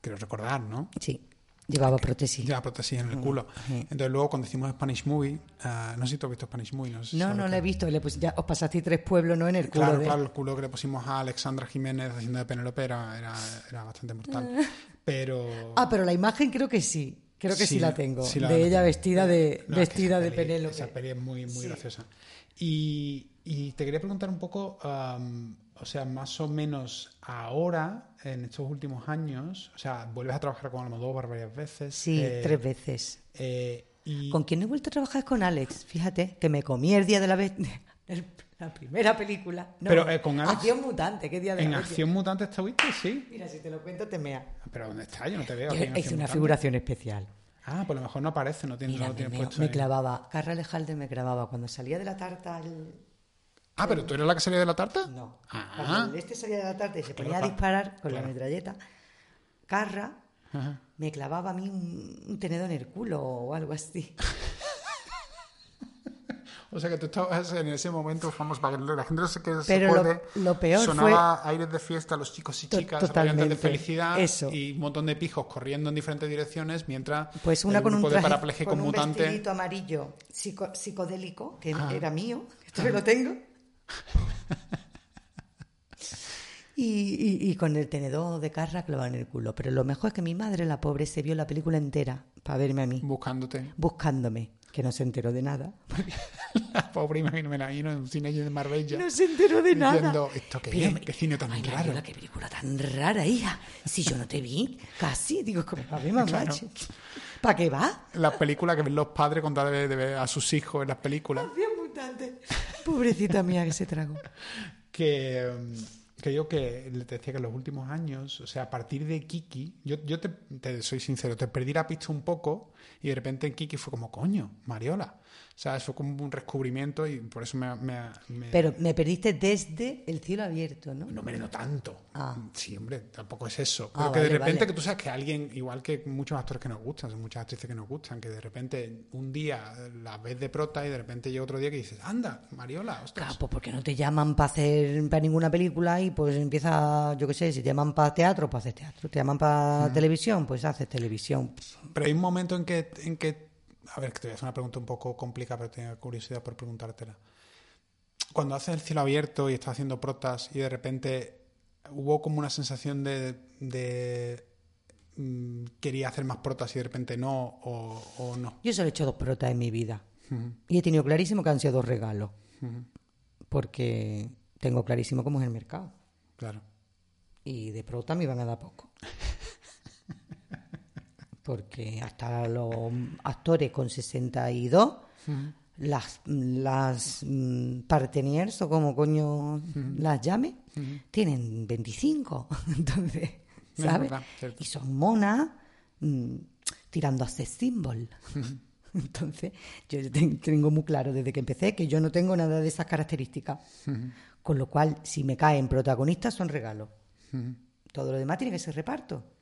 Creo recordar, ¿no? Sí. Llevaba prótesis. Llevaba prótesis en el culo. Entonces luego cuando hicimos Spanish Movie, uh, no sé si tú has visto Spanish Movie. No, no, no la he visto. Le ya os pasaste tres pueblos, ¿no? En el culo. Claro, claro, el culo que le pusimos a Alexandra Jiménez haciendo de Penélope era, era, bastante mortal. Pero... Ah, pero la imagen creo que sí. Creo que sí, la tengo. de ella vestida de, vestida de Penélope. Esa peli es muy, muy graciosa. Y, y, te quería preguntar un poco... Um, o sea, más o menos ahora, en estos últimos años, o sea, vuelves a trabajar con Almodóvar varias veces. Sí, eh, tres veces. Eh, ¿Con quién he vuelto a trabajar? con Alex. Fíjate, que me comí el día de la vez. La primera película. Pero eh, con Alex. Acción Mutante, ¿qué día de ¿En Acción Mutante estuviste? Sí. Mira, si te lo cuento, te mea. ¿Pero dónde está? Yo no te veo. hice una figuración especial. Ah, por lo mejor no aparece, no tiene, no me, Me clavaba, Carra Lejalde me clavaba. Cuando salía de la tarta el, Ah, pero tú eres la que salía de la tarta? No. Ah. este salía de la tarta y se ponía a disparar con la metralleta, Carra me clavaba a mí un, tenedor en el culo o algo así. O sea que tú estabas en ese momento famoso para que la gente no se quede Pero lo, peor sonaba aires de fiesta, los chicos y chicas, totalmente de felicidad y un montón de pijos corriendo en diferentes direcciones mientras pues una con un traje, con un vestidito amarillo psicodélico que era mío, esto lo tengo y, con el tenedor de carra clavado en el culo. Pero lo mejor es que mi madre, la pobre, se vio la película entera para verme a mí. Buscándote. Buscándome, que no se enteró de nada. la pobre, imagínate, la en un cine de Marbella. No se enteró de nada. ¿esto qué es? ¿Qué cine tan raro? qué película tan rara, hija. Si yo no te vi, casi. Digo, como, a ver, mamá. ¿Para qué va? Las películas que ven los padres contar de, ver a sus hijos en las películas. Pobrecita mía que se tragó. Que, que yo que te decía que en los últimos años, o sea, a partir de Kiki, yo, yo te, soy sincero, te perdí la pista un poco y de repente en Kiki fue como, coño, Mariola. O sea, eso como un descubrimiento y por eso me, Pero me perdiste desde el cielo abierto, ¿no? No, me no tanto. Ah. Sí, hombre, tampoco es eso. Ah, Pero que de repente que tú sabes que alguien, igual que muchos actores que nos gustan, son muchas actrices que nos gustan, que de repente un día la ves de prota y de repente llega otro día que dices, anda, Mariola, ostras. Claro, pues porque no te llaman para hacer para ninguna película y pues empieza, yo qué sé, si te llaman para teatro, pues haces teatro. Te llaman para televisión, pues haces televisión. Pero hay un momento en que, en que a ver, que te voy a hacer una pregunta un poco complicada, pero tengo curiosidad por preguntártela. Cuando haces el cielo abierto y estás haciendo protas y de repente hubo como una sensación de, mm, quería hacer más protas y de repente no o, no. Yo solo he hecho dos protas en mi vida y he tenido clarísimo que han sido dos regalos porque tengo clarísimo cómo es el mercado. Claro. Y de prota me iban a dar poco. porque hasta los actores con 62, las, las mm, parteniers o como coño las llame, tienen 25. Entonces, ¿sabes? y son monas mm, tirando a ser symbol. Entonces, yo tengo muy claro desde que empecé que yo no tengo nada de esas características. Con lo cual, si me caen protagonistas, son regalos. Todo lo demás tiene que ser reparto.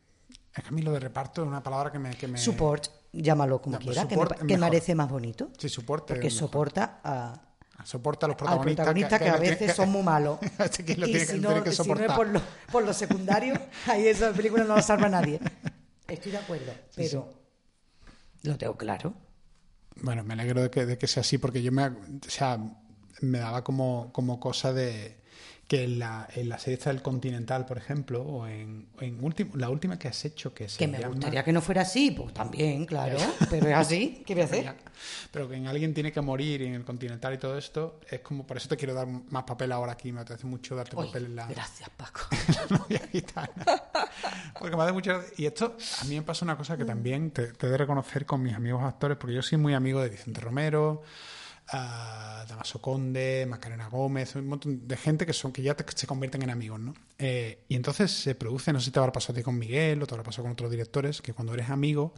Es que a mí lo de reparto es una palabra que me... Que me... Support, llámalo como quiera, que, me, parece más bonito. Sí, soporte. Porque soporta a... Soporta a los protagonistas. que, a veces son muy malos. y si, no, es por, lo, por los secundarios, ahí esa película no la salva nadie. Estoy de acuerdo, pero lo tengo claro. Bueno, me alegro de que, de que sea así, porque yo me, o sea, me daba como, como cosa de que en la, en la serie del Continental, por ejemplo, o en, en último, la última que has hecho, que se Que me gustaría que no fuera así, pues también, claro, pero es así, ¿qué voy a hacer? Pero que en alguien tiene que morir en el Continental y todo esto, es como, por eso te quiero dar más papel ahora aquí, me hace mucho darte papel en la... Gracias, Paco. porque me hace mucho... Y esto, a mí me pasa una cosa que también te, te he de reconocer con mis amigos actores, porque yo soy muy amigo de Vicente Romero, a Damaso Conde, Macarena Gómez, un montón de gente que son que ya se convierten en amigos, ¿no? Eh, y entonces se produce, no sé si te habrá pasado a ti con Miguel o te habrá pasado con otros directores, que cuando eres amigo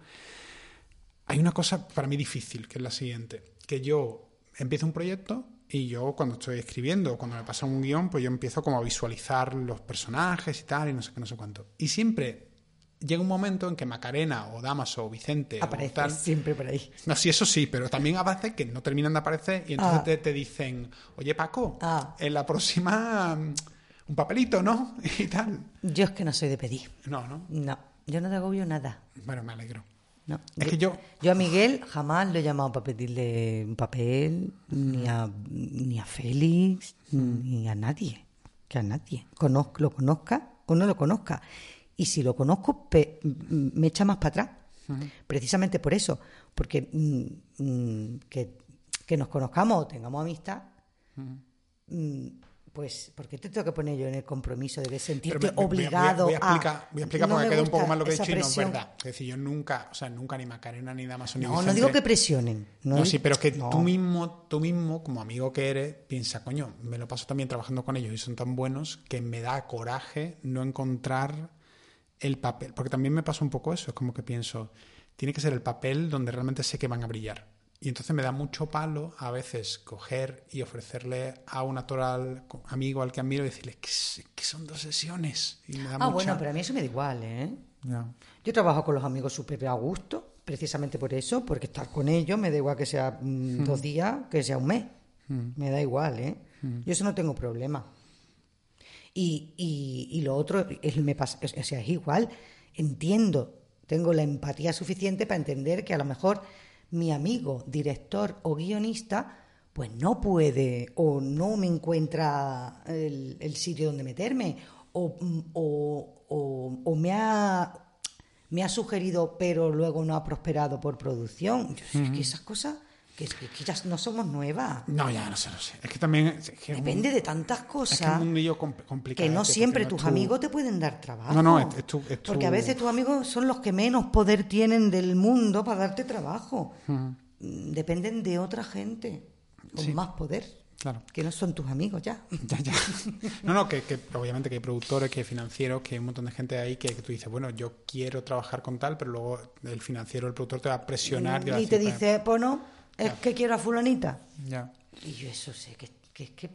hay una cosa para mí difícil, que es la siguiente, que yo empiezo un proyecto y yo cuando estoy escribiendo, cuando me pasa un guion, pues yo empiezo como a visualizar los personajes y tal, y no sé qué, no sé cuánto. Y siempre llega un momento en que Macarena o Damaso o Vicente aparece siempre por ahí. No, sí, eso sí, pero también a veces que no terminan de aparecer y entonces ah. te, dicen, oye Paco, ah. en la próxima mm, un papelito, ¿no? y tal. Yo es que no soy de pedir. No, ¿no? No, yo no te agobio nada. Bueno, me alegro. No, es yo, que yo... Yo a Miguel jamás lo he llamado para pedirle un papel, ni a, ni a Félix, ni a nadie. Que a nadie. Conozco, lo conozca o no lo conozca y si lo conozco me echa más para atrás. Precisamente por eso, porque mm, mm, que, nos conozcamos o tengamos amistad, mm, pues, ¿por qué te tengo que poner yo en el compromiso de sentirte obligado voy a, explicar, Voy a explicar porque queda un poco más lo que he dicho y no es verdad. Es decir, yo nunca, o sea, nunca ni Macarena ni Damaso ni No, no digo que presionen. No, sí, pero que tú mismo, tú mismo, como amigo que eres, piensa, coño, me lo paso también trabajando con ellos y son tan buenos que me da coraje no encontrar el papel, porque también me pasa un poco eso, es como que pienso, tiene que ser el papel donde realmente sé que van a brillar. Y entonces me da mucho palo a veces coger y ofrecerle a un actor amigo al que admiro y decirle que, son dos sesiones. ah, bueno, pero a mí eso me da igual, ¿eh? Yo trabajo con los amigos súper a gusto, precisamente por eso, porque estar con ellos me da igual que sea mm, dos días, que sea un mes. Me da igual, ¿eh? Yo eso no tengo problema. Y, y, lo otro es, me pasa, o sea, es igual. Entiendo, tengo la empatía suficiente para entender que a lo mejor mi amigo, director o guionista, pues no puede o no me encuentra el, sitio donde meterme o, o, o, me ha me ha sugerido pero luego no ha prosperado por producción. Yo, que esas cosas que, ya no somos nuevas. No, ya no sé, no sé. Es que también... Depende de tantas cosas. Es que es un lío complicado. Que no siempre tus amigos te pueden dar trabajo. No, no, es, tu, Porque a veces tus amigos son los que menos poder tienen del mundo para darte trabajo. Mm, dependen de otra gente con más poder. Claro. Que no son tus amigos ya. Ya, ya. No, no, que, obviamente que hay productores, que hay financieros, que hay un montón de gente ahí que, tú dices, bueno, yo quiero trabajar con tal, pero luego el financiero, el productor te va a presionar. Y, te dice, pues no, es que quiero a fulanita. Ya. Y yo eso sé, que, que,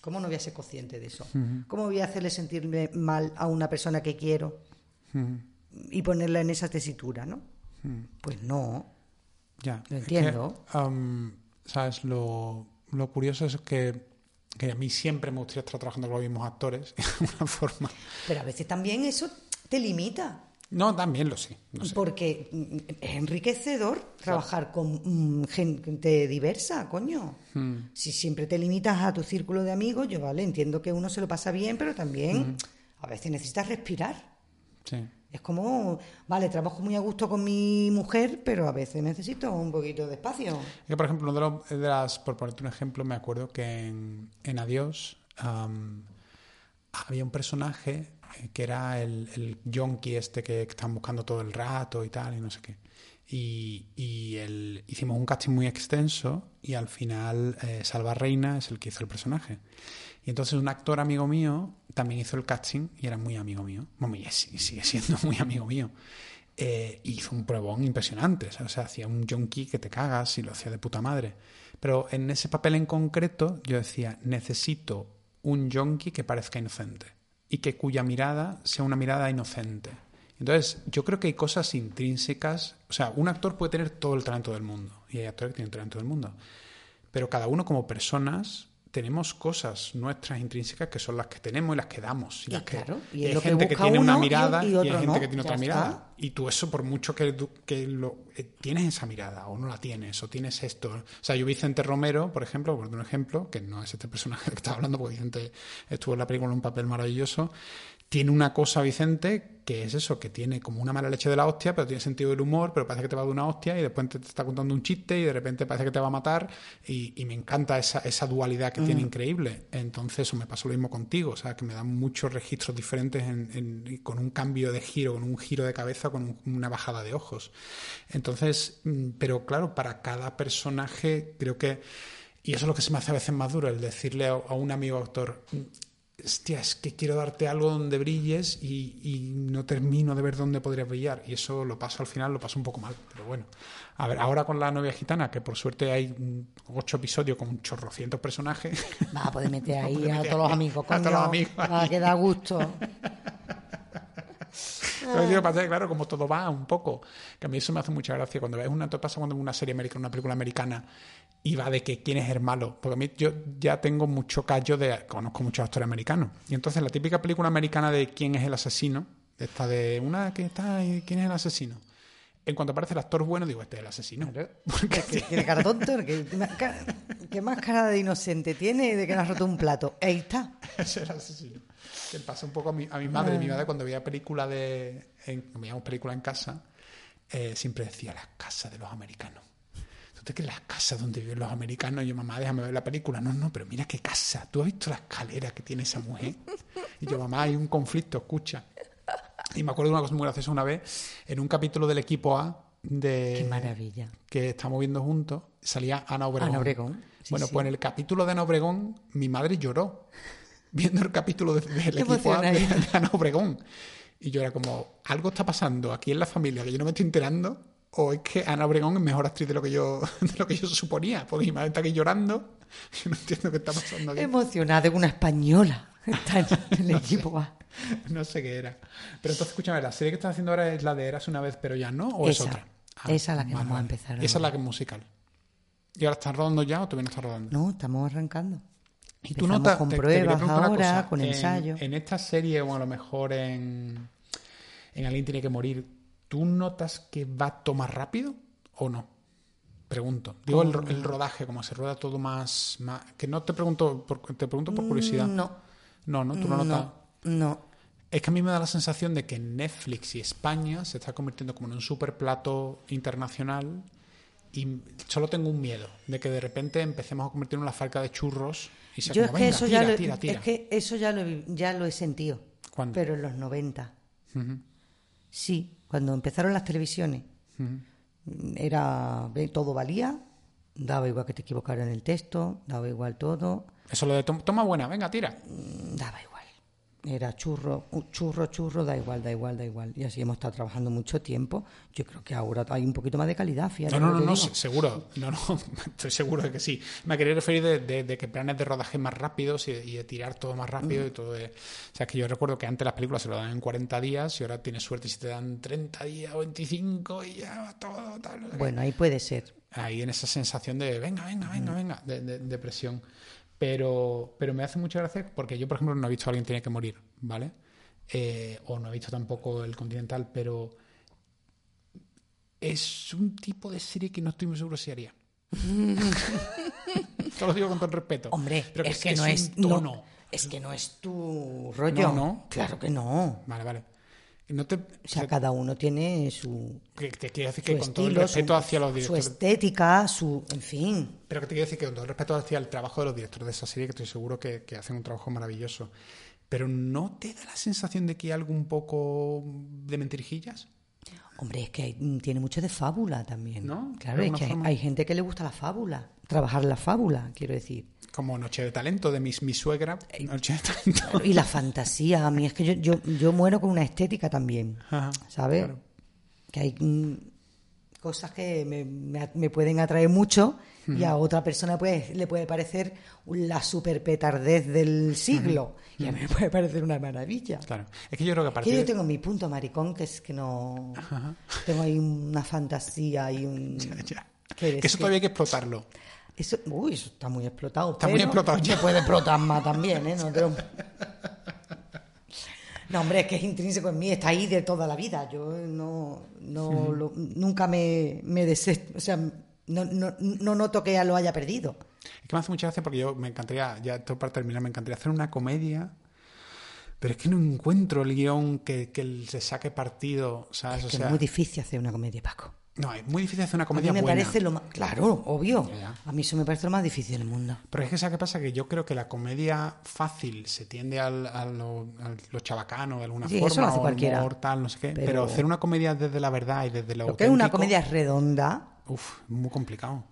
¿cómo no voy a ser consciente de eso? ¿Cómo voy a hacerle sentirme mal a una persona que quiero y ponerla en esa tesitura, no? Pues no. Ya. Lo entiendo. ¿Sabes? Lo, lo curioso es que que a mí siempre me gustaría estar trabajando con los mismos actores, de alguna forma. Pero a veces también eso te limita. No, también lo sé. Porque es enriquecedor trabajar con mm, gente diversa, coño. Hmm. Si siempre te limitas a tu círculo de amigos, yo vale, entiendo que uno se lo pasa bien, pero también hmm. a veces necesitas respirar. Sí. Es como, vale, trabajo muy a gusto con mi mujer, pero a veces necesito un poquito de espacio. Es que, por ejemplo, uno de, las, por ponerte un ejemplo, me acuerdo que en, en Adiós había un personaje que era el, el yonki este que están buscando todo el rato y tal, y no sé qué. Y, y el, hicimos un casting muy extenso y al final eh, Salva Reina es el que hizo el personaje. Y entonces un actor amigo mío también hizo el casting y era muy amigo mío. Bueno, y sigue siendo muy amigo mío. Eh, hizo un pruebón impresionante. O sea, hacía un yonki que te cagas y lo hacía de puta madre. Pero en ese papel en concreto yo decía, necesito un yonki que parezca inocente y que cuya mirada sea una mirada inocente. Entonces, yo creo que hay cosas intrínsecas, o sea, un actor puede tener todo el talento del mundo, y hay actores que tienen talento del mundo, pero cada uno como personas tenemos cosas nuestras intrínsecas que son las que tenemos y las que damos. Y, las que, y hay gente que, tiene una mirada y, hay gente que tiene otra mirada. Y tú eso, por mucho que, que lo, eh, tienes esa mirada o no la tienes o tienes esto. O sea, yo Vicente Romero, por ejemplo, por un ejemplo, que no es este personaje que estaba hablando, porque Vicente estuvo en la película en un papel maravilloso, tiene una cosa, Vicente, que es eso, que tiene como una mala leche de la hostia, pero tiene sentido del humor, pero parece que te va de una hostia y después te, está contando un chiste y de repente parece que te va a matar y, me encanta esa, esa, dualidad que tiene mm. increíble. Entonces eso me pasó lo mismo contigo, o sea, que me dan muchos registros diferentes con un cambio de giro, con un giro de cabeza, con una bajada de ojos. Entonces, mm, pero claro, para cada personaje creo que... Y eso es lo que se me hace a veces más duro, el decirle a, a un amigo actor, hostia, es que quiero darte algo donde brilles y, no termino de ver dónde podría brillar. Y eso lo paso al final, lo paso un poco mal. Pero bueno, a ver, ahora con la novia gitana, que por suerte hay ocho episodios con un chorrocientos personajes. Va a poder meter ahí a, todos los amigos, a todos los amigos. Va a quedar gusto. pasa claro, como todo va un poco, que a mí eso me hace mucha gracia cuando ves una, pasa cuando una serie americana, una película americana y va de que quién es el malo, porque a mí yo ya tengo mucho callo de, conozco muchos actores americanos, y entonces la típica película americana de quién es el asesino, esta de una que está, ¿quién es el asesino? en cuanto aparece el actor bueno, digo, este es el asesino. Porque tiene cara tonto, ¿qué más cara de inocente tiene de que no has roto un plato? Ahí está. Es el asesino. Que pasa un poco a mi, a mi madre. Mi madre cuando veía película de... En, veíamos película en casa, eh, siempre decía las casas de los americanos. ¿Tú te crees las casas donde viven los americanos? Y yo, mamá, déjame ver la película. No, no, pero mira qué casa. ¿Tú has visto la escalera que tiene esa mujer? Y yo, mamá, hay un conflicto, escucha. Y me acuerdo de una cosa muy graciosa una vez, en un capítulo del equipo A de... Qué maravilla. Que estamos viendo juntos, salía Ana Obregón. Ana Obregón. bueno, pues en el capítulo de Ana Obregón, mi madre lloró viendo el capítulo del equipo A de, Ana Obregón. Y yo era como, algo está pasando aquí en la familia que yo no me estoy enterando, o es que Ana Obregón es mejor actriz de lo que yo, de lo que yo suponía, porque mi madre está aquí llorando. Yo no entiendo qué está pasando aquí. Emocionada de una española. Está en el equipo A. no sé qué era. Pero entonces, escúchame, la serie que estás haciendo ahora es la de Eras una vez, pero ya no, o es otra. Ah, esa es la que vamos a empezar. Esa es la que es musical. ¿Y ahora estás rodando ya o todavía no estás rodando? No, estamos arrancando. Y tú notas con pruebas ahora, con ensayo. En esta serie, o a lo mejor en, en Alguien tiene que morir, ¿tú notas que va todo más rápido o no? Pregunto. Digo el, el, rodaje, como se rueda todo más, más, Que no te pregunto por, te pregunto por curiosidad. No. No, no, tú no notas. No. Es que a mí me da la sensación de que Netflix y España se está convirtiendo como en un super plato internacional y solo tengo un miedo de que de repente empecemos a convertirnos en la falca de churros y se Yo es que eso ya lo, Es que eso ya lo, ya lo he sentido. ¿Cuándo? Pero en los 90. Sí, cuando empezaron las televisiones. Era todo valía, daba igual que te equivocaran en el texto, daba igual todo. Eso lo de toma buena, venga, tira. Daba igual era churro, churro, churro, da igual, da igual, da igual. Y así hemos estado trabajando mucho tiempo. Yo creo que ahora hay un poquito más de calidad, fíjate. No, no, no, seguro. No, no, estoy seguro de que sí. Me quería referir de, que planes de rodaje más rápidos y, de tirar todo más rápido mm. y todo. De, o sea, que yo recuerdo que antes las películas se lo dan en 40 días y ahora tienes suerte si te dan 30 días o 25 y ya todo. Tal, bueno, ahí puede ser. Ahí en esa sensación de venga, venga, venga, mm. venga, de, de presión. Pero, pero me hace mucha gracia porque yo, por ejemplo, no he visto a alguien tiene que morir, ¿vale? Eh, o no he visto tampoco el Continental, pero es un tipo de serie que no estoy muy seguro si haría. Te lo digo con todo el respeto. Hombre, es, que, no es, no, es que no es tu rollo. No, Claro que no. Vale, vale. No te, o sea, cada uno tiene su. te quiero decir que con todo el respeto hacia los directores. Su estética, su. En fin. Pero que te quiero decir que con todo el respeto hacia el trabajo de los directores de esa serie, que estoy seguro que, que hacen un trabajo maravilloso. Pero ¿no te da la sensación de que hay algo un poco de mentirijillas? Hombre, es que tiene mucho de fábula también. ¿No? Claro, es que hay, gente que le gusta la fábula, trabajar la fábula, quiero decir. Como Noche de Talento de mi, mi suegra. Noche de Talento. Y la fantasía, a mí es que yo, yo, yo muero con una estética también, ¿sabes? Que hay mm, cosas que me, me, pueden atraer mucho y a otra persona pues, le puede parecer la super petardez del siglo. Y a mí me puede parecer una maravilla. Claro. Es que yo creo que a partir yo tengo mi punto maricón, que es que no... Tengo ahí una fantasía y un... Que, eso todavía hay que explotarlo. Eso, uy, eso está muy explotado. Está muy explotado Se puede explotar más también, ¿eh? No, hombre, es que es intrínseco en mí, está ahí de toda la vida. Yo no, no nunca me, me o sea, no, no, no noto que ya lo haya perdido. Es que me hace mucha gracia porque yo me encantaría, ya todo para terminar, me encantaría hacer una comedia pero es que no encuentro el guion que, que se saque partido. ¿sabes? Es, es muy difícil hacer una comedia, Paco. No, es muy difícil hacer una comedia a mí me parece lo más... Claro, obvio. A mí eso me parece lo más difícil del mundo. Pero es que ¿sabes qué pasa? Que yo creo que la comedia fácil se tiende al, a lo, chabacano de alguna forma. Eso lo hace cualquiera. Mortal, no sé qué. Pero... hacer una comedia desde la verdad y desde lo, lo que es una comedia redonda... Uf, muy complicado.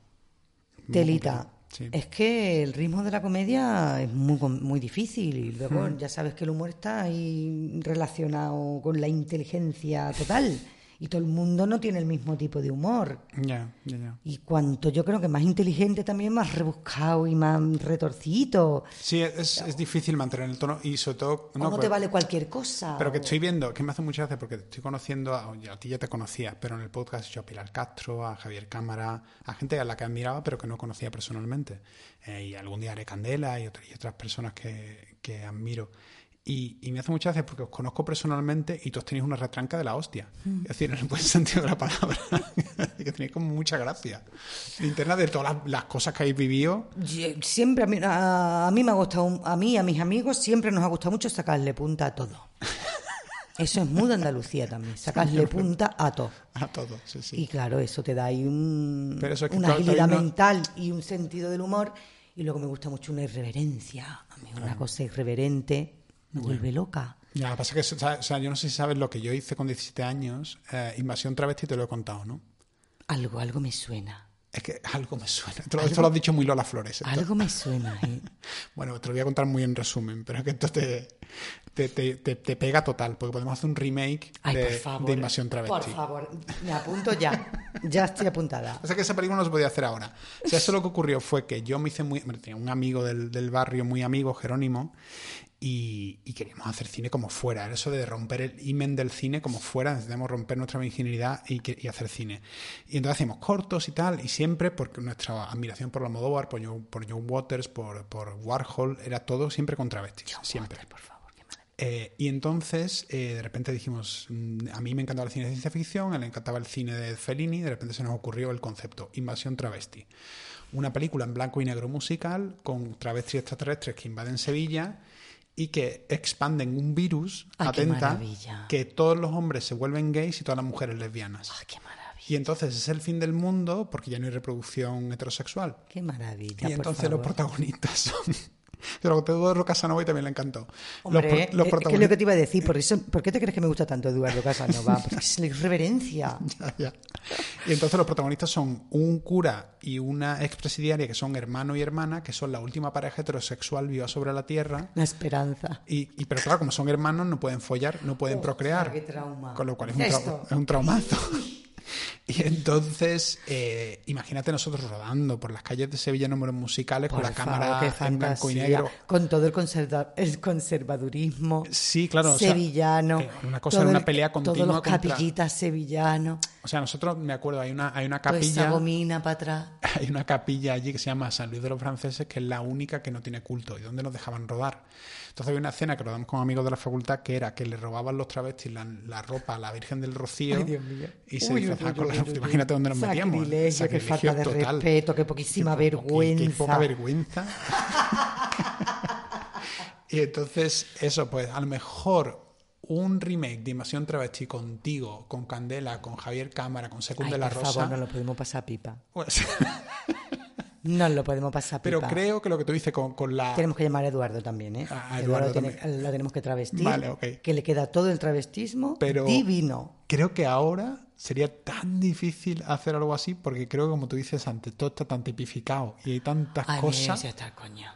telita. Es que el ritmo de la comedia es muy, muy difícil y luego hmm. ya sabes que el humor está ahí relacionado con la inteligencia total y todo el mundo no tiene el mismo tipo de humor. Ya, ya, ya. Y cuanto yo creo que más inteligente también, más rebuscado y más retorcido. Sí, es, es difícil mantener el tono y sobre todo... No, te vale cualquier cosa. Pero que estoy viendo, que me hace mucha gracia porque estoy conociendo, a, ti ya te conocía, pero en el podcast yo a Pilar Castro, a Javier Cámara, a gente a la que admiraba pero que no conocía personalmente. Eh, y algún día haré Candela y, otras y otras personas que, que admiro. Y, y me hace mucha gracia porque os conozco personalmente y todos tenéis una retranca de la hostia. Es decir, en el buen sentido de la palabra. que tenéis como mucha gracia. Interna de todas las, las cosas que habéis vivido. Siempre a mí, a, a mí me ha gustado, a mí y a mis amigos siempre nos ha gustado mucho sacarle punta a todo. Eso es muy de Andalucía también, sacarle punta a todo. A todos, sí, sí. Y claro, eso te da ahí un- Pero eso es que una claro, agilidad no- mental y un sentido del humor. Y luego me gusta mucho una irreverencia. A mí una cosa irreverente me vuelve loca. Ya, lo que pasa es que, o sea, yo no sé si sabes lo que yo hice con 17 años. eh, Invasión Travesti te lo he contado, ¿no? Algo, algo me suena. Es que algo me suena. Esto, esto lo has dicho muy Lola Flores. esto. Algo me suena. ¿eh? Bueno, te lo voy a contar muy en resumen, pero es que esto te, te, te, te- pega total, porque podemos hacer un remake Ay, de, Invasión Travesti. Por favor, me apunto ya. Ya estoy apuntada. O sea que esa película no se podía hacer ahora. O sea, eso lo que ocurrió fue que yo me hice muy... tenía un amigo del, del barrio, muy amigo, Jerónimo, y, y queríamos hacer cine como fuera. Era eso de romper el imen del cine como fuera. Necesitamos romper nuestra virginidad y, y hacer cine. Y entonces hacíamos cortos y tal, y siempre, porque nuestra admiración por la Modóvar, por John, por John Waters, por, por Warhol, era todo siempre con travestis. siempre. Por favor, qué. Eh, y entonces, eh, de repente dijimos, mm, a mí me encantaba el cine de ciencia ficción, a él le encantaba el cine de Fellini, de repente se nos ocurrió el concepto, Invasión Travesti. Una película en blanco y negro musical con travestis extraterrestres que invaden Sevilla y que expanden un virus, atenta, que todos los hombres se vuelven gays y todas las mujeres lesbianas. Qué maravilla. Y entonces es el fin del mundo porque ya no hay reproducción heterosexual. Qué maravilla. Y por entonces los protagonistas son... De Eduardo Casanova y también le encantó. Hombre, los, los eh, ¿qué es lo que te iba a decir? ¿Por, eso, ¿Por qué te crees que me gusta tanto Eduardo Casanova? Porque es la irreverencia. Ya, ya. Y entonces los protagonistas son un cura y una expresidiaria que son hermano y hermana, que son la última pareja heterosexual viva sobre la Tierra. La esperanza. Y, y- pero claro, como son hermanos, no pueden follar, no pueden Ostras, procrear. qué trauma. Con lo cual es un, trau- es un traumazo. Y entonces, eh, imagínate nosotros rodando por las calles de Sevilla números musicales con Por la favor, cámara en blanco y negro. Con todo el, conserva- el conservadurismo Sí, claro. o sea, sevillano. una cosa era una el- pelea continua Todos los contra- capillitas sevillanos. O sea, nosotros, me acuerdo, hay una, hay una capilla. gomina para atrás. Hay una capilla allí que se llama San Luis de los Franceses, que es la única que no tiene culto y donde nos dejaban rodar. Entonces había una escena que rodamos con amigos de la facultad que era que le robaban los travestis la, la ropa a la Virgen del Rocío Ay, Dios mío. y se disfrazaban con la uy. Imagínate dónde nos metíamos. Sacrilegio, qué Sacrilegio falta de total. respeto, qué poquísima Qué po- qué- vergüenza. Qué, poca vergüenza. y entonces, eso, pues a lo mejor un remake de Invasión Travesti contigo, con Candela, con Javier Cámara, con Secund de la por Rosa. favor, no lo podemos pasar pipa. pues, No lo podemos pasar pipa. pero creo que lo que tú dices con, con la. Tenemos que llamar a Eduardo también, ¿eh? A Eduardo tiene- también. lo tenemos que travestir. Vale, ok. Que le queda todo el travestismo Pero- divino. Creo que ahora sería tan difícil hacer algo así porque creo que, como tú dices antes, todo está tan tipificado y hay tantas Ay, mira, cosas. ya está el coño.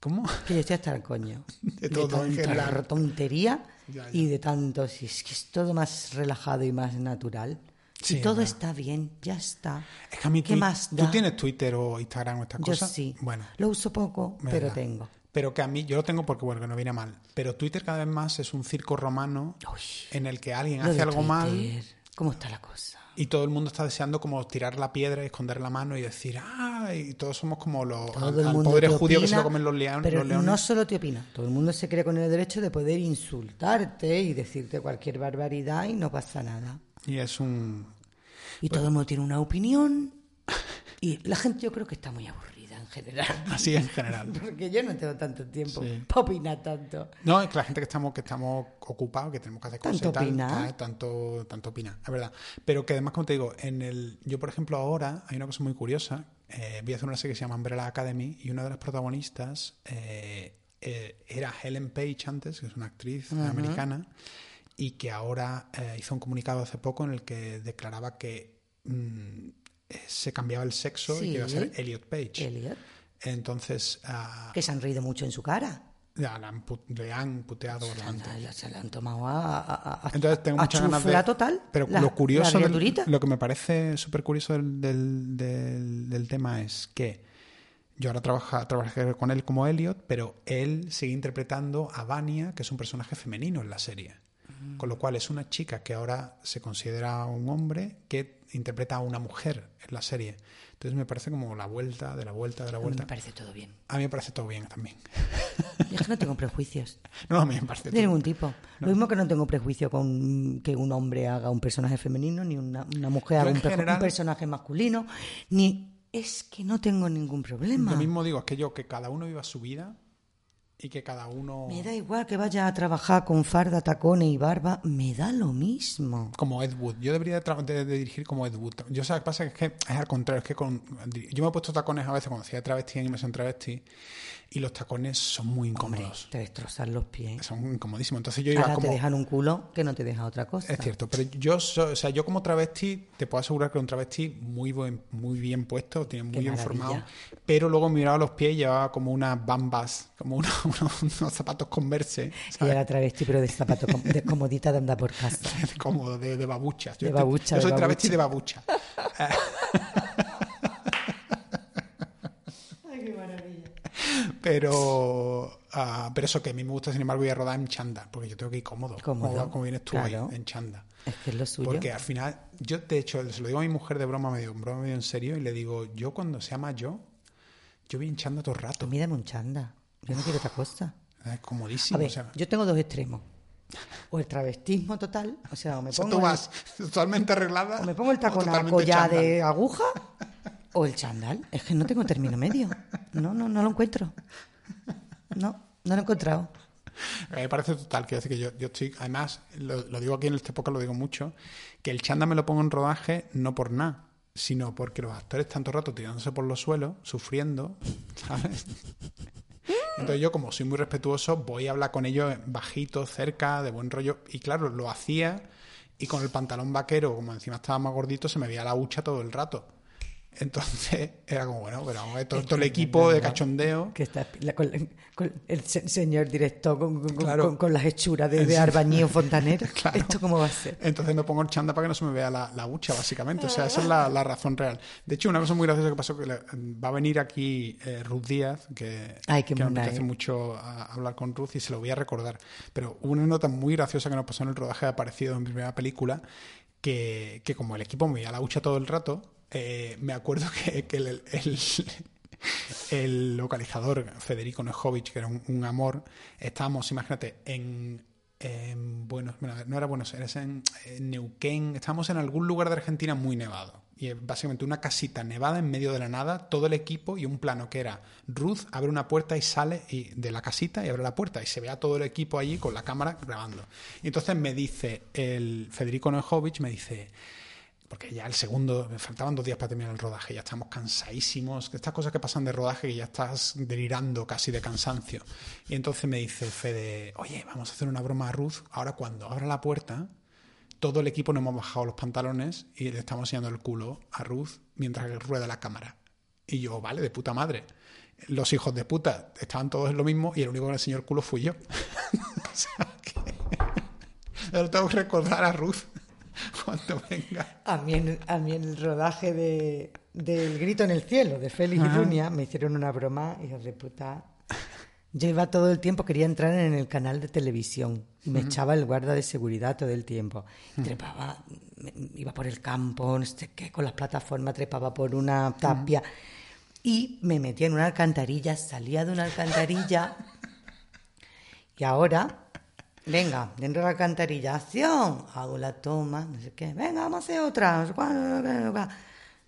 ¿Cómo? Que yo estoy hasta el coño. De todo en tanta general. tontería Ya, ya. y de tanto. Si es que es todo más relajado y más natural. Sí, y todo está bien, ya está. Es que a mí ¿Qué más ¿Tú da? tienes Twitter o Instagram o estas Yo cosas? sí. Bueno, Lo uso poco, pero tengo. pero que a mí, yo lo tengo porque, bueno, que no viene mal. Pero Twitter cada vez más es un circo romano Uy, en el que alguien hace algo mal ¿Cómo está la cosa? y todo el mundo está deseando como tirar la piedra y esconder la mano y decir, ah, y todos somos como los Todo al, el mundo te judío que se lo comen los, leones Pero los leones. no solo te opina, todo el mundo se cree con el derecho de poder insultarte y decirte cualquier barbaridad y no pasa nada. Y es un... Y todo el mundo tiene una opinión y la gente yo creo que está muy aburrida en general. Así en general. Porque yo no tengo tanto tiempo Sí. para opinar tanto. No, es que la gente que estamos, que estamos ocupados, que tenemos que hacer cosas Tanto y tal, opina. tal, tanto, tanto opina, es verdad. Pero que además, como te digo, en el, yo por ejemplo ahora hay una cosa muy curiosa. eh, voy a hacer una serie que se llama Umbrella Academy y una de las protagonistas eh, eh, era Helen Page antes, que es una actriz americana, y que ahora eh, hizo un comunicado hace poco en el que declaraba que mm, eh, se cambiaba el sexo y que iba a ser Elliot Page. Elliot, Entonces, ah, que se han reído mucho en su cara. Ya, le han puteado bastante. Se, le han tomado a, Entonces tengo muchas ganas de... total. Pero lo curioso, lo que me parece súper curioso del, del, del, tema es que yo ahora trabajé con él como Elliot, pero él sigue interpretando a Vania, que es un personaje femenino en la serie. Con lo cual es una chica que ahora se considera un hombre que interpreta a una mujer en la serie. Entonces me parece como la vuelta, de la vuelta, de la vuelta. A mí me parece todo bien. A mí me parece todo bien también. Yo es que no tengo prejuicios. No, a mí me parece De ningún tipo. Lo mismo que no tengo prejuicio con que un hombre haga un personaje femenino, ni una, mujer haga un, un personaje masculino, ni... Es que no tengo ningún problema. Lo mismo digo, es que yo, que cada uno viva su vida y que cada uno... Me da igual que vaya a trabajar con farda, tacones y barba, me da lo mismo. Como Ed Wood. Yo debería de, dirigir como Ed Wood. Yo sé que pasa es que es al contrario, es que con... Yo me he puesto tacones a veces cuando hacía travesti en inmersión travesti y los tacones son muy incómodos. te destrozan los pies. Son incomodísimos. Entonces yo iba Ahora como... te dejan un culo que no te deja otra cosa. Es cierto, pero yo, o sea, yo como travesti te puedo asegurar que un travesti muy buen, muy bien puesto, tiene muy bien formado, pero luego miraba los pies y llevaba como unas bambas, como unos, zapatos converse. ¿sabes? Y era travesti, pero de zapatos de comodita de andar por casa. Cómodo, de, de babuchas. Yo, de babucha, yo soy travesti de babucha. Pero, ah, pero eso que a mí me gusta, sin embargo, ir a rodar en chanda, porque yo tengo que ir cómodo. Cómodo. Como, vienes tú ahí, en chanda. Es que es lo suyo. Porque al final, yo de hecho, se lo digo a mi mujer de broma medio, broma medio en serio, y le digo, yo cuando sea más yo, yo voy en chanda todo el rato. Pues mírame un chanda. Yo no quiero otra cosa. Es comodísimo. A ver, yo tengo dos extremos. O el travestismo total, o sea, o me pongo. tú vas totalmente arreglada. O me pongo el tacón ya de aguja, o el chandal. Es que no tengo término medio. No, no, no lo encuentro. No, no lo he encontrado. Me parece total, quiero decir que yo, estoy, además, lo, digo aquí en este podcast, lo digo mucho, que el chanda me lo pongo en rodaje no por nada, sino porque los actores tanto rato tirándose por los suelos, sufriendo, ¿sabes? Entonces yo, como soy muy respetuoso, voy a hablar con ellos bajito, cerca, de buen rollo. Y claro, lo hacía y con el pantalón vaquero, como encima estaba más gordito, se me veía la hucha todo el rato. Entonces era como, bueno, pero vamos a ver todo, el equipo de cachondeo. Que está con, el señor director con, las hechuras de, de Arbañío Fontanero. ¿Esto cómo va a ser? Entonces me pongo el chanda para que no se me vea la, la hucha, básicamente. O sea, esa es la, razón real. De hecho, una cosa muy graciosa que pasó que va a venir aquí eh, Ruth Díaz, que, que me apetece mucho hablar con Ruth y se lo voy a recordar. Pero una nota muy graciosa que nos pasó en el rodaje ha aparecido en mi primera película, que, que como el equipo me veía la hucha todo el rato, eh, me acuerdo que, el, localizador Federico Nejovic, que era un, amor, estábamos, imagínate, en, bueno, no era Buenos Aires, en, en, Neuquén, estábamos en algún lugar de Argentina muy nevado. Y básicamente una casita nevada en medio de la nada, todo el equipo y un plano que era Ruth abre una puerta y sale y, de la casita y abre la puerta y se ve a todo el equipo allí con la cámara grabando. Y entonces me dice el Federico Nejovic, me dice, porque ya el segundo, me faltaban dos días para terminar el rodaje, ya estamos cansadísimos, estas cosas que pasan de rodaje y ya estás delirando casi de cansancio. Y entonces me dice Fede, oye, vamos a hacer una broma a Ruth, ahora cuando abra la puerta, todo el equipo nos hemos bajado los pantalones y le estamos enseñando el culo a Ruth mientras que rueda la cámara. Y yo, vale, de puta madre. Los hijos de puta estaban todos en lo mismo y el único que le enseñó el culo fui yo. o sea que... tengo que recordar a Ruth cuando venga. A mí en, a mí en el rodaje de, del Grito en el Cielo de Félix y Dunia me hicieron una broma, hijos de puta. Yo iba todo el tiempo, quería entrar en el canal de televisión y me echaba el guarda de seguridad todo el tiempo. Trepaba, iba por el campo, no sé qué, con las plataformas, trepaba por una tapia y me metía en una alcantarilla, salía de una alcantarilla y ahora Venga, dentro de la alcantarilla, acción. Hago la toma, no sé qué. Venga, vamos a hacer otra.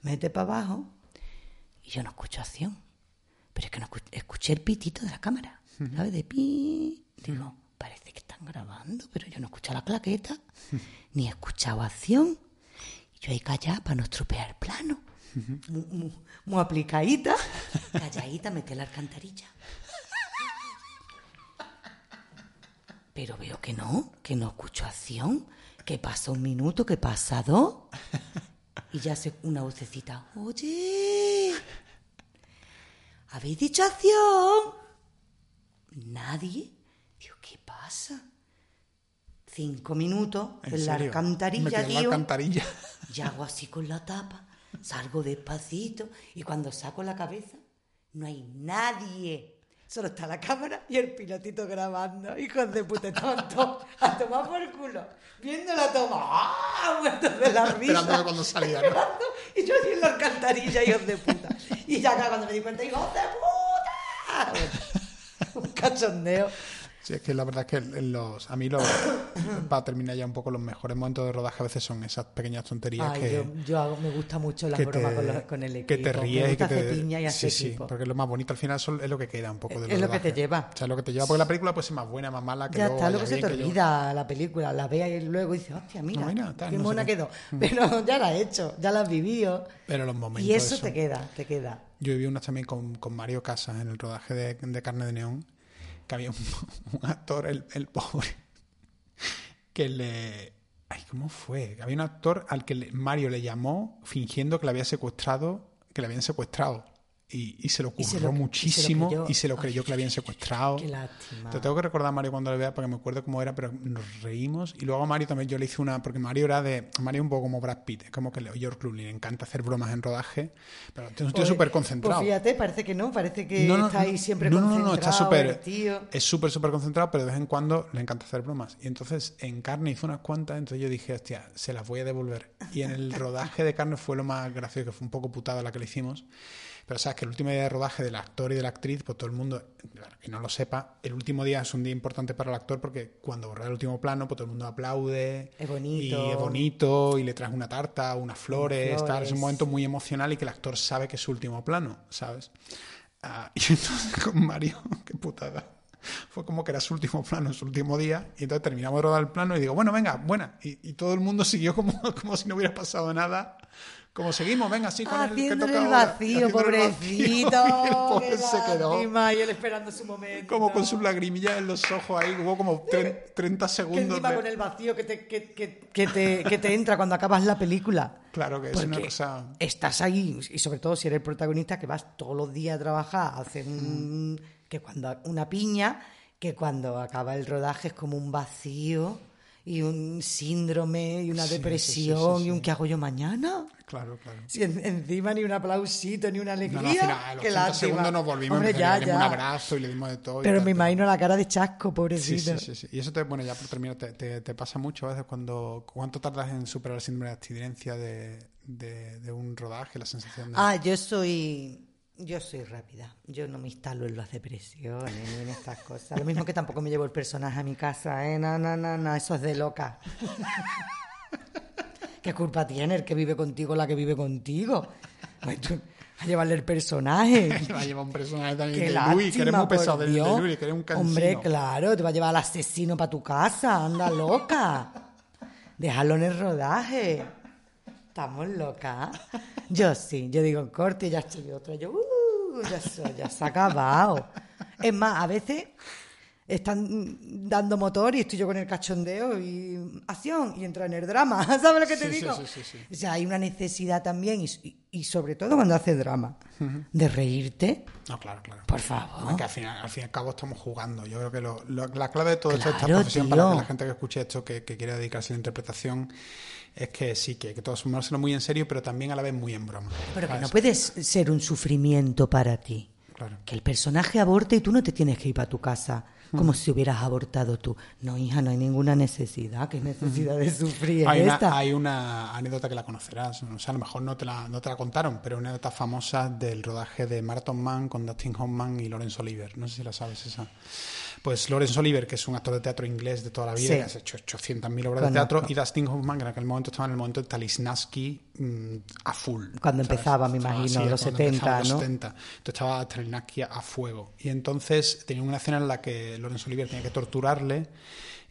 Mete para abajo. Y yo no escucho acción. Pero es que no escuché el pitito de la cámara. ¿Sabes? De pi. Digo, parece que están grabando, pero yo no escucho la claqueta, ni he escuchado acción. Y yo ahí callada para no estropear el plano. muy, muy aplicadita, calladita, metí la alcantarilla. Pero veo que no, que no escucho acción, que pasa un minuto, que pasa dos. Y ya hace una vocecita, oye, ¿habéis dicho acción? nadie. Digo, ¿qué pasa? Cinco minutos en, la alcantarilla, tío. la alcantarilla. Y hago así con la tapa, salgo despacito y cuando saco la cabeza no hay nadie. Solo está la cámara y el pilotito grabando. Hijos de puta, tonto. A tomar por culo. Viendo la toma. ¡Ah! Muertos de la risa. Esperando cuando salía, ¿no? Y yo así en la alcantarilla, hijos de puta. Y ya acá cuando me di cuenta, hijos de puta. un cachondeo. Sí, es que la verdad es que los, a mí, los, para terminar ya un poco, los mejores momentos de rodaje a veces son esas pequeñas tonterías que... Yo, yo hago, me gusta mucho la broma con, con, el equipo. Que te ríes y que te... piña y sí, sí, porque es lo más bonito. Al final es lo que queda un poco de Es lo que te lleva. O sea, lo que te lleva. Porque la película puede ser más buena, más mala. Que ya luego está, lo que se te olvida la película. La veas y luego dices, hostia, mira, mira qué mona quedó. Mm. Pero ya la he hecho, ya la has vivido. Pero los momentos... Y eso, te queda, te queda. Yo viví unas también con, con Mario Casas en el rodaje de, de Carne de Neón que había un, actor, el, el, pobre, que le... Ay, ¿cómo fue? Había un actor al que Mario le llamó fingiendo que le había secuestrado, que le habían secuestrado. Y, se lo ocurrió muchísimo y se lo creyó, que le habían secuestrado. Qué lástima. Te tengo que recordar a Mario cuando le vea porque me acuerdo cómo era, pero nos reímos. Y luego a Mario también yo le hice una, porque Mario era de. Mario un poco como Brad Pitt, es como que George Clooney le encanta hacer bromas en rodaje, pero es un tío súper concentrado. Pues fíjate, parece que no, parece que está ahí siempre no, no, No, no, está súper. Es súper, súper concentrado, pero de vez en cuando le encanta hacer bromas. Y entonces en carne hizo unas cuantas, entonces yo dije, hostia, se las voy a devolver. Y en el rodaje de carne fue lo más gracioso, que fue un poco putada la que le hicimos. Pero sabes que el último día de rodaje del actor y de la actriz, pues todo el mundo, que no lo sepa, el último día es un día importante para el actor porque cuando borra el último plano, pues todo el mundo aplaude. Es bonito. Y es bonito, y le traes una tarta, unas flores, Tal. Es un momento muy emocional y que el actor sabe que es su último plano, ¿sabes? Ah, y entonces con Mario, qué putada. Fue como que era su último plano, su último día, y entonces terminamos de rodar el plano y digo, bueno, venga, buena. Y, y todo el mundo siguió como, como si no hubiera pasado nada como seguimos, venga, así con el que toca el vacío, pobrecito. El pobre se quedó. Y él esperando su momento. Como con sus lagrimillas en los ojos ahí, hubo como 30 segundos. Que encima con el vacío que te, que, que, que, te, que te entra cuando acabas la película. Claro que es una cosa. Estás ahí, y sobre todo si eres el protagonista, que vas todos los días a trabajar, hacer un, mm. que cuando una piña, que cuando acaba el rodaje es como un vacío y un síndrome y una depresión y un ¿qué hago yo mañana? Claro, claro. Si encima ni un aplausito ni una alegría. No, no, al final, a los segundos nos volvimos Hombre, ya, le dimos un abrazo y le dimos de todo. Pero me imagino la cara de chasco, pobrecito. Sí, sí, sí, Y eso te, bueno, ya por terminar, te, te, pasa mucho a veces cuando. ¿Cuánto tardas en superar el síndrome de abstinencia de, de, de un rodaje, la sensación de. Ah, yo soy yo soy rápida. Yo no me instalo en las depresiones ni en estas cosas. Lo mismo que tampoco me llevo el personaje a mi casa, ¿eh? No, no, no, no, eso es de loca. ¿Qué culpa tiene el que vive contigo la que vive contigo? a llevarle el personaje. va a llevar un personaje también de Luis, que eres muy pesado de, Luis, que eres un cansino. Hombre, claro, te va a llevar al asesino para tu casa, anda loca. Déjalo en el rodaje. Estamos locas. Yo sí, yo digo corte y ya estoy otra. Yo, uh, ya, ya se ha acabado. Es más, a veces están dando motor y estoy yo con el cachondeo y acción y entra en el drama. ¿Sabes lo que te digo? Sí, sí, o sea, hay una necesidad también y, sobre todo cuando haces drama, de reírte. No, claro, claro. Por favor. que al fin, al fin y al cabo estamos jugando. Yo creo que lo, la clave de todo esto, esta profesión, para la gente que escuche esto, que, quiere dedicarse a la interpretación, es que sí, que, que todos tomárselo muy en serio, pero también a la vez muy en broma. Pero que no puedes ser un sufrimiento para ti. Claro. Que el personaje aborte y tú no te tienes que ir para tu casa como si hubieras abortado tú. No, hija, no hay ninguna necesidad. ¿Qué necesidad de sufrir hay esta? Una, hay una anécdota que la conocerás. O sea, a lo mejor no te la, no te la contaron, pero una anécdota famosa del rodaje de Marathon Man con Dustin Hoffman y Lawrence Oliver. No sé si la sabes esa. Pues Lawrence Oliver, que es un actor de teatro inglés de toda la vida, que has hecho 800.000 obras de teatro, y Dustin Hoffman, que en aquel momento estaba en el momento de Talisnaski mm, a full. Cuando empezaba, me imagino, los 70, Los 70. Entonces estaba Talisnaski a fuego. Y entonces tenía una escena en la que Lawrence Oliver tenía que torturarle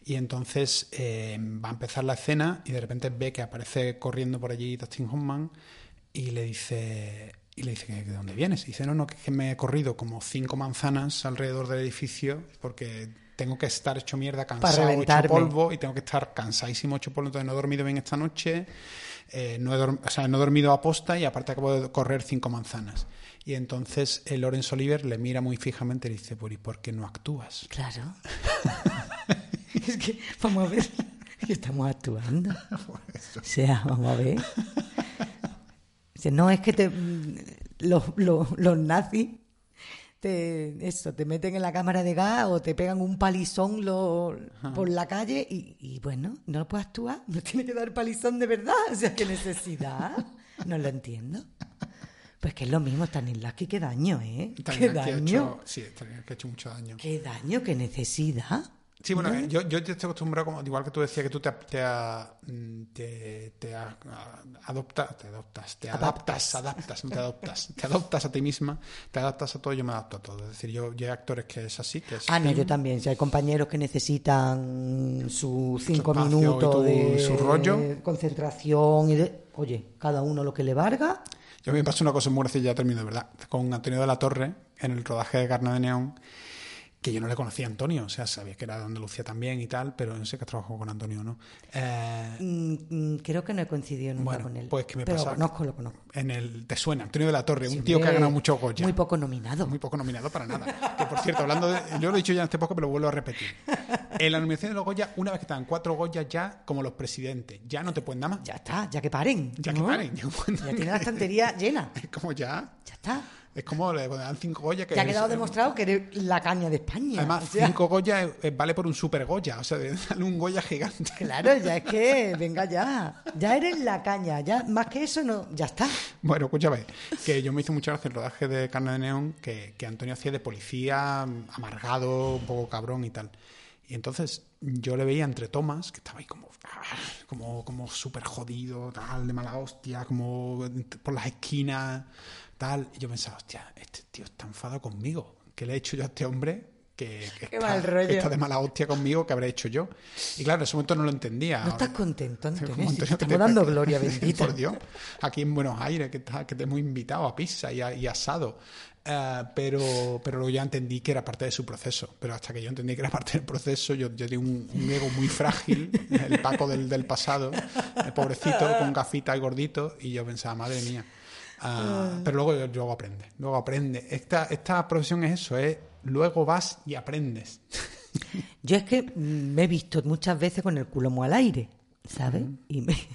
y entonces eh, va a empezar la escena y de repente ve que aparece corriendo por allí Dustin Hoffman y le dice y le dice, ¿de dónde vienes? Y dice, no, no, que me he corrido como cinco manzanas alrededor del edificio porque tengo que estar hecho mierda, cansado, hecho polvo, y tengo que estar cansadísimo, hecho polvo, entonces no he dormido bien esta noche. eh, no, he o sea, no he dormido a posta y aparte acabo de correr cinco manzanas. Y entonces el Lorenzo Oliver le mira muy fijamente y le dice, ¿por qué no actúas? Claro. es que, vamos a ver, estamos actuando. O sea, vamos a ver. No es que te, los, los nazis te, eso, te meten en la cámara de gas o te pegan un palizón por la calle y, bueno, no lo puedes actuar, no tiene que dar palizón de verdad, o sea, qué necesidad, no lo entiendo. Pues que es lo mismo, Stanislavski, qué daño, ¿eh? Qué daño. sí, que ha hecho mucho daño. Qué daño, qué necesidad. Sí, bueno, yo, yo te estoy acostumbrado, como, igual que tú decías, que tú te, te, te, te adoptas, te adoptas, te adaptas, adaptas, no te adoptas, te adoptas a ti misma, te adaptas a todo, yo me adapto a todo. Es decir, yo, yo hay actores que es así, que es... Ah, no, yo también. Si hay compañeros que necesitan su cinco minutos de su rollo. concentración y de... Oye, cada uno lo que le valga. Yo me pasó una cosa muy graciosa, ya termino, de verdad, con Antonio de la Torre, en el rodaje de Carne de Neón, que yo no le conocía a Antonio, o sea, sabía que era de Andalucía también y tal, pero no sé que trabajó con Antonio no. Eh, mm, mm, creo que no he coincidido nunca con él. Pues que me pero pasa. Lo conozco, lo conozco. En el, ¿Te suena? Antonio de la Torre, un tío que ha ganado mucho Goya. Muy poco nominado. Muy poco nominado para nada. que por cierto, hablando de. Yo lo he dicho ya en este podcast, pero lo vuelvo a repetir. En la nominación de los Goya, una vez que están cuatro Goya ya, como los presidentes, ya no te pueden dar más. Ya está, ya que paren. Ya que paren. Ya, tiene la estantería llena. Es como ya. Ya está. Es como le dan cinco Goya. Que ha quedado demostrado que eres la caña de España. Además, cinco Goya vale por un super Goya. O sea, darle un Goya gigante. Claro, ya es que, venga ya. Ya eres la caña. Ya, más que eso, no, ya está. Bueno, escúchame. Que yo me hice mucho gracia el rodaje de Carne de Neón, que, que Antonio hacía de policía, amargado, un poco cabrón y tal. Y entonces yo le veía entre tomas que estaba ahí como, como, como súper jodido, tal, de mala hostia, como por las esquinas tal. Y yo pensaba, hostia, este tío está enfadado conmigo. ¿Qué le he hecho yo a este hombre que, está, de mala hostia conmigo que habré hecho yo. Y claro, en ese momento no lo entendía. No estás contento, Antonio. Estamos dando gloria bendita. Por Dios, aquí en Buenos Aires, que, que te hemos invitado a pizza y, y asado. Uh, pero, pero luego ya entendí que era parte de su proceso. Pero hasta que yo entendí que era parte del proceso, yo, yo un, un, ego muy frágil, el Paco del, del pasado, el pobrecito, con gafita y gordito, y yo pensaba, madre mía. Ah, ah. Pero luego, luego aprende, luego aprende. Esta, esta profesión es eso, es luego vas y aprendes. Yo es que me he visto muchas veces con el culo muy al aire, ¿sabes? Y me...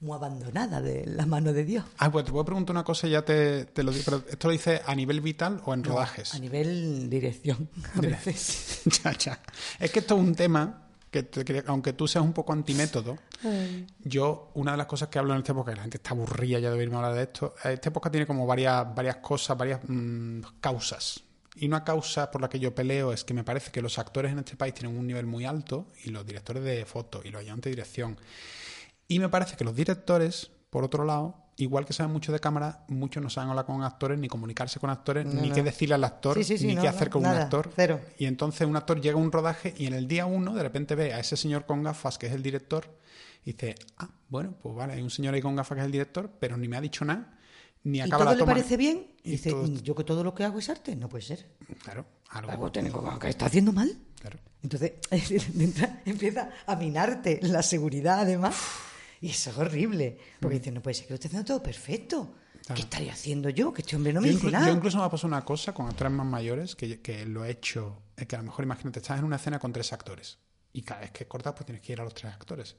muy abandonada de la mano de Dios. Ah, pues te voy a preguntar una cosa, ya te, te lo digo, pero ¿esto lo dice a nivel vital o en rodajes? A nivel dirección, a veces. ya, ya. Es que esto es un tema que aunque tú seas un poco antimétodo, yo, una de las cosas que hablo en este época, que la gente está aburrida ya de oírme hablar de esto, este época tiene como varias, varias cosas, varias mm, causas. Y una causa por la que yo peleo es que me parece que los actores en este país tienen un nivel muy alto y los directores de foto y los ayudantes de dirección. Y me parece que los directores, por otro lado, igual que saben mucho de cámara, muchos no saben hablar con actores, ni comunicarse con actores, ni qué decirle al actor, ni qué hacer con un actor. Cero. Y entonces un actor llega a un rodaje y en el día uno de repente ve a ese señor con gafas que es el director y dice, ah, bueno, pues vale, hay un señor ahí con gafas que es el director, pero ni me ha dicho nada. Ni acaba ¿Y todo le parece bien? Y, dice, yo que todo lo que hago es arte, no puede ser. Claro, algo. algo que está haciendo mal. Claro. Entonces empieza a minarte la seguridad, además. Y eso es horrible. Porque mm. dices, no puede ser que lo esté haciendo todo perfecto. ¿Qué estaría haciendo yo? Que este hombre no me dice nada. Yo incluso me ha pasado una cosa con actores más mayores que, que lo he hecho. Es que a lo mejor, imagínate, estás en una escena con tres actores. Y cada vez que cortas, pues tienes que ir a los tres actores.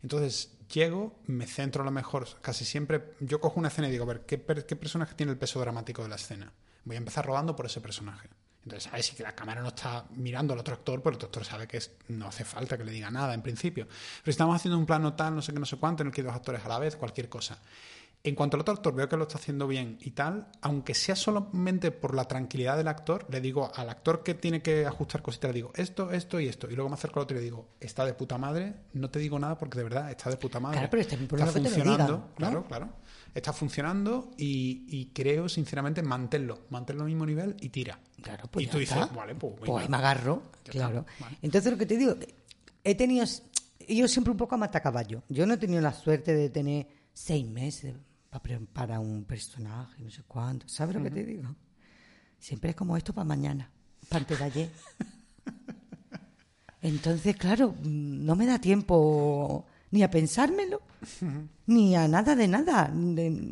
Entonces, llego, me centro a lo mejor, casi siempre, yo cojo una escena y digo, a ver, ¿qué, qué personaje tiene el peso dramático de la escena? Voy a empezar rodando por ese personaje. Entonces, sabes si que la cámara no está mirando al otro actor, pero el otro actor sabe que no hace falta que le diga nada en principio. Pero si estamos haciendo un plano tal, no sé qué, no sé cuánto, en el que hay dos actores a la vez, cualquier cosa. En cuanto al otro actor veo que lo está haciendo bien y tal, aunque sea solamente por la tranquilidad del actor, le digo al actor que tiene que ajustar cositas, le digo esto, esto y esto. Y luego me acerco al otro y le digo, está de puta madre, no te digo nada porque de verdad está de puta madre. Claro, pero está, está funcionando. Claro, claro. Está funcionando y, creo, sinceramente, manténlo. Manténlo al mismo nivel y tira. Claro, pues y tú dices, vale, pues. Pues me agarro. claro. Entonces, lo que te digo, he tenido. Yo siempre un poco a matacaballo. Yo no he tenido la suerte de tener seis meses para un personaje, no sé cuánto. ¿Sabes lo que te digo? Siempre es como esto para mañana, para antes de ayer. Entonces, claro, no me da tiempo ni a pensármelo ni a nada de nada,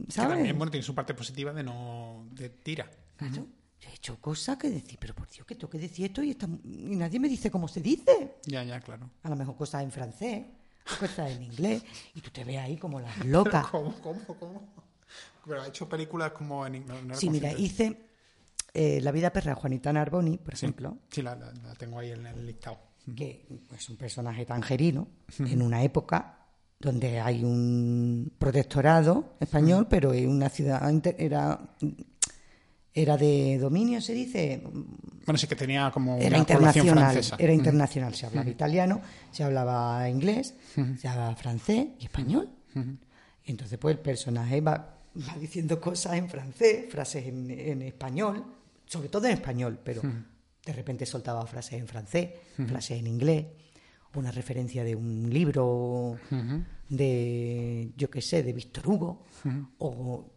¿sabes? también, bueno, tiene su parte positiva de no... de tira. Claro. Yo he hecho cosas que decir, pero por Dios, que tengo que decir esto y, y nadie me dice cómo se dice. Ya, ya, claro. A lo mejor cosas en francés, cosas en inglés, y tú te ves ahí como las locas. ¿Cómo, cómo, cómo? Pero ha hecho películas como en inglés. sí, mira, hice eh, La vida perra Juanita Narboni, por ejemplo. Sí, la, tengo ahí en el listado. Que es un personaje tangerino en una época donde hay un protectorado español, pero en una ciudad era era de dominio, se dice. Bueno, sí que tenía como era internacional, era internacional. Se hablaba italiano, se hablaba inglés, se hablaba francés y español. Y entonces, pues el personaje va, va diciendo cosas en francés, frases en español, sobre todo en español, pero de repente soltaba frases en francés, frases en inglés, una referencia de un libro de, yo qué sé, de Víctor Hugo, o...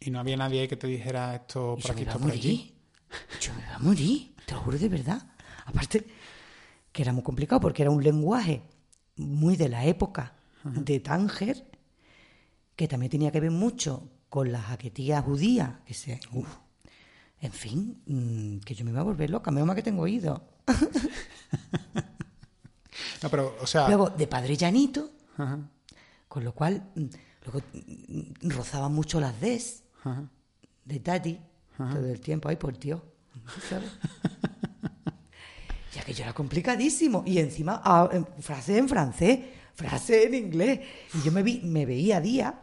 ¿Y no había nadie que te dijera esto por aquí, esto por allí? Yo me iba a morir, te lo juro de verdad. Aparte, que era muy complicado porque era un lenguaje muy de la época de Tánger, que también tenía que ver mucho con la jaquetía judía, que se, en fin, mm, que yo me iba a volver loca, menos mal que tengo oído. no, pero, o sea... Luego, de padre llanito, con lo cual, mm, luego mm, rozaba mucho las des de Tati todo el tiempo. Ay, por Dios, ¿sabes? ya que yo era complicadísimo. Y encima, ah, frase en francés, frase en inglés. Y yo me, vi, me veía a día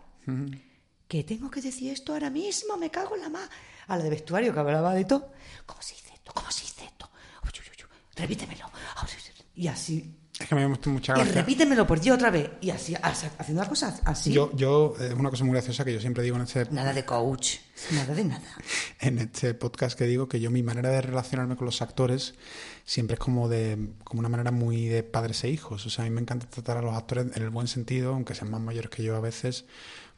que tengo que decir esto ahora mismo, me cago en la más a la de vestuario que hablaba de todo. ¿Cómo se dice esto? ¿Cómo se dice esto? repítemelo. Y así. Es que me ha mucha gracia. Y repítemelo por ti otra vez. Y así, haciendo las cosas así. Yo, yo, es una cosa muy graciosa que yo siempre digo en este. Nada de coach. Nada de nada. en este podcast que digo que yo, mi manera de relacionarme con los actores siempre es como de como una manera muy de padres e hijos. O sea, a mí me encanta tratar a los actores en el buen sentido, aunque sean más mayores que yo a veces,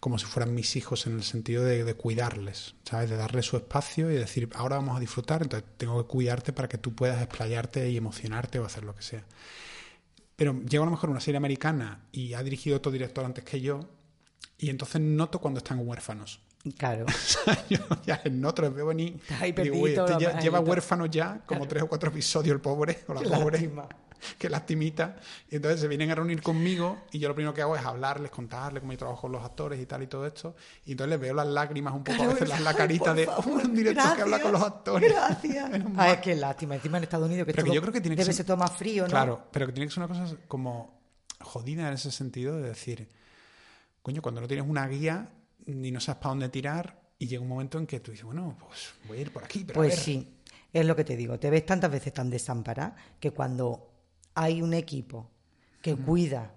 como si fueran mis hijos en el sentido de, cuidarles, ¿sabes? De darles su espacio y decir, ahora vamos a disfrutar, entonces tengo que cuidarte para que tú puedas explayarte y emocionarte o hacer lo que sea. Pero llego a lo mejor una serie americana y ha dirigido otro director antes que yo y entonces noto cuando están huérfanos. Claro. yo ya en otro veo venir. Digo, este lleva huérfano ya, como tres o cuatro episodios el pobre o la pobre que lastimita. Y entonces se vienen a reunir conmigo y yo lo primero que hago es hablarles, contarles cómo yo trabajo con los actores y tal y todo esto. Y entonces les veo las lágrimas un poco, a veces la, carita de un director que habla con los actores. Gracias. Ay, qué lástima. Encima en Estados Unidos que, pero yo creo que tiene debe que ser, todo más frío, ¿no? Claro, pero que tiene que ser una cosa como jodida en ese sentido de decir, coño, cuando no tienes una guía ni no sabes para dónde tirar y llega un momento en que tú dices, bueno, pues voy a ir por aquí. Pero pues a ver. sí, es lo que te digo. Te ves tantas veces tan desamparada que cuando hay un equipo que cuida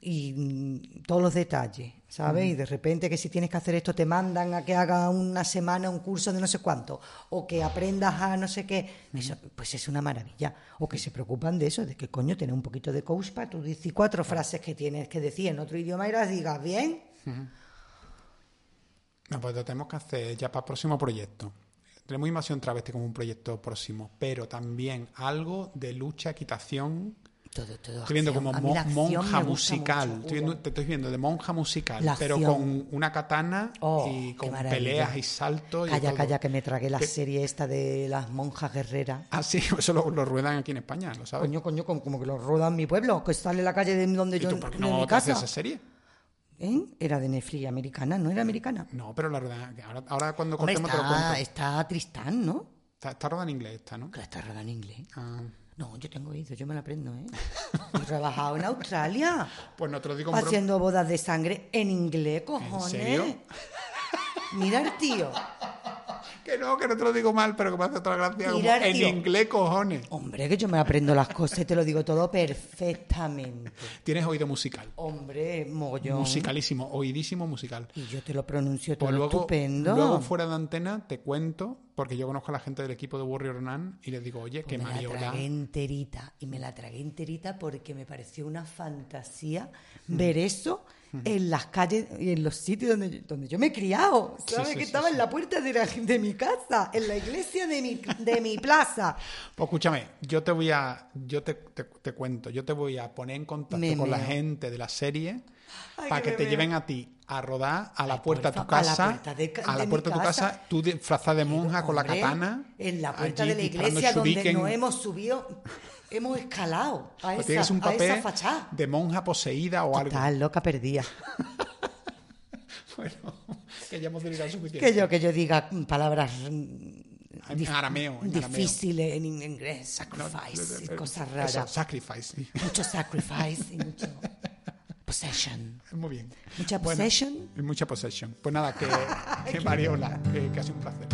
y mm, todos los detalles, ¿sabes? Y de repente que si tienes que hacer esto te mandan a que haga una semana un curso de no sé cuánto, o que aprendas a no sé qué, pues es una maravilla. O que se preocupan de eso, de que coño, tener un poquito de coach para tú dices cuatro frases que tienes que decir en otro idioma y las digas bien. No, pues lo tenemos que hacer ya para el próximo proyecto. Tenemos Invasión Travesti como un proyecto próximo, pero también algo de lucha, equitación. Todo, todo estoy viendo como monja musical. te estoy viendo de monja musical, pero con una katana oh, y con peleas y saltos. Calla, calla, que me tragué la serie esta de las monjas guerreras. Ah, sí, eso lo, ruedan aquí en España, ¿lo sabes? Coño, coño, como, que lo ruedan mi pueblo, que sale en la calle de donde yo. ¿Y tú por qué no te esa serie? ¿Eh? Era de Netflix americana, ¿no era americana? No, pero la verdad, ahora, ahora cuando cortemos te lo cuento. Está Tristán, ¿no? Está, está rodada en inglés esta, ¿no? Claro, está rodada en inglés. Ah. No, yo tengo oído, yo me la aprendo, ¿eh? He trabajado en Australia. Pues no te lo digo Haciendo bodas de sangre en inglés, cojones. ¿En serio? Mira el tío. Que no, que no te lo digo mal, pero que me hace otra gracia. como en inglés, cojones. Hombre, que yo me aprendo las cosas y te lo digo todo perfectamente. Tienes oído musical. Hombre, mogollón. Musicalísimo, oídísimo musical. Y yo te lo pronuncio todo pues luego, estupendo. Luego, fuera de antena, te cuento porque yo conozco a la gente del equipo de Warrior Nun y les digo, oye, que Pues me Mariola... la tragué enterita. Y me la tragué enterita porque me pareció una fantasía ver eso en las calles y en los sitios donde, yo- donde yo me he criado. ¿Sabes? sí, que estaba sí. en la puerta de, la- de mi casa, en la iglesia de mi, de mi plaza. Pues escúchame, yo te voy a, yo te, te- te cuento, yo te voy a poner en contacto Me con la gente de la serie para que te meo. lleven a ti a rodar a la Ay, puerta de tu porfa, a la casa, puerta de ca- a la de puerta de tu casa. casa, tú disfrazada de monja con la katana. En la puerta de la iglesia donde nos hemos subido, hemos escalado a Pues esa, tienes un a esa papel fachada. de monja poseída o algo. Total, loca perdida. Bueno, que ya hemos delirado suficiente. Que yo, que yo diga palabras mm, En arameo, en arameo. difíciles en inglés, No, sacrifice y eh, cosas eso, raras. sacrifice, sí. Mucho sacrifice y mucho possession. Muy bien. Mucha possession. mucha possession. Pues nada, que, que Mariola, que, que ha sido un placer.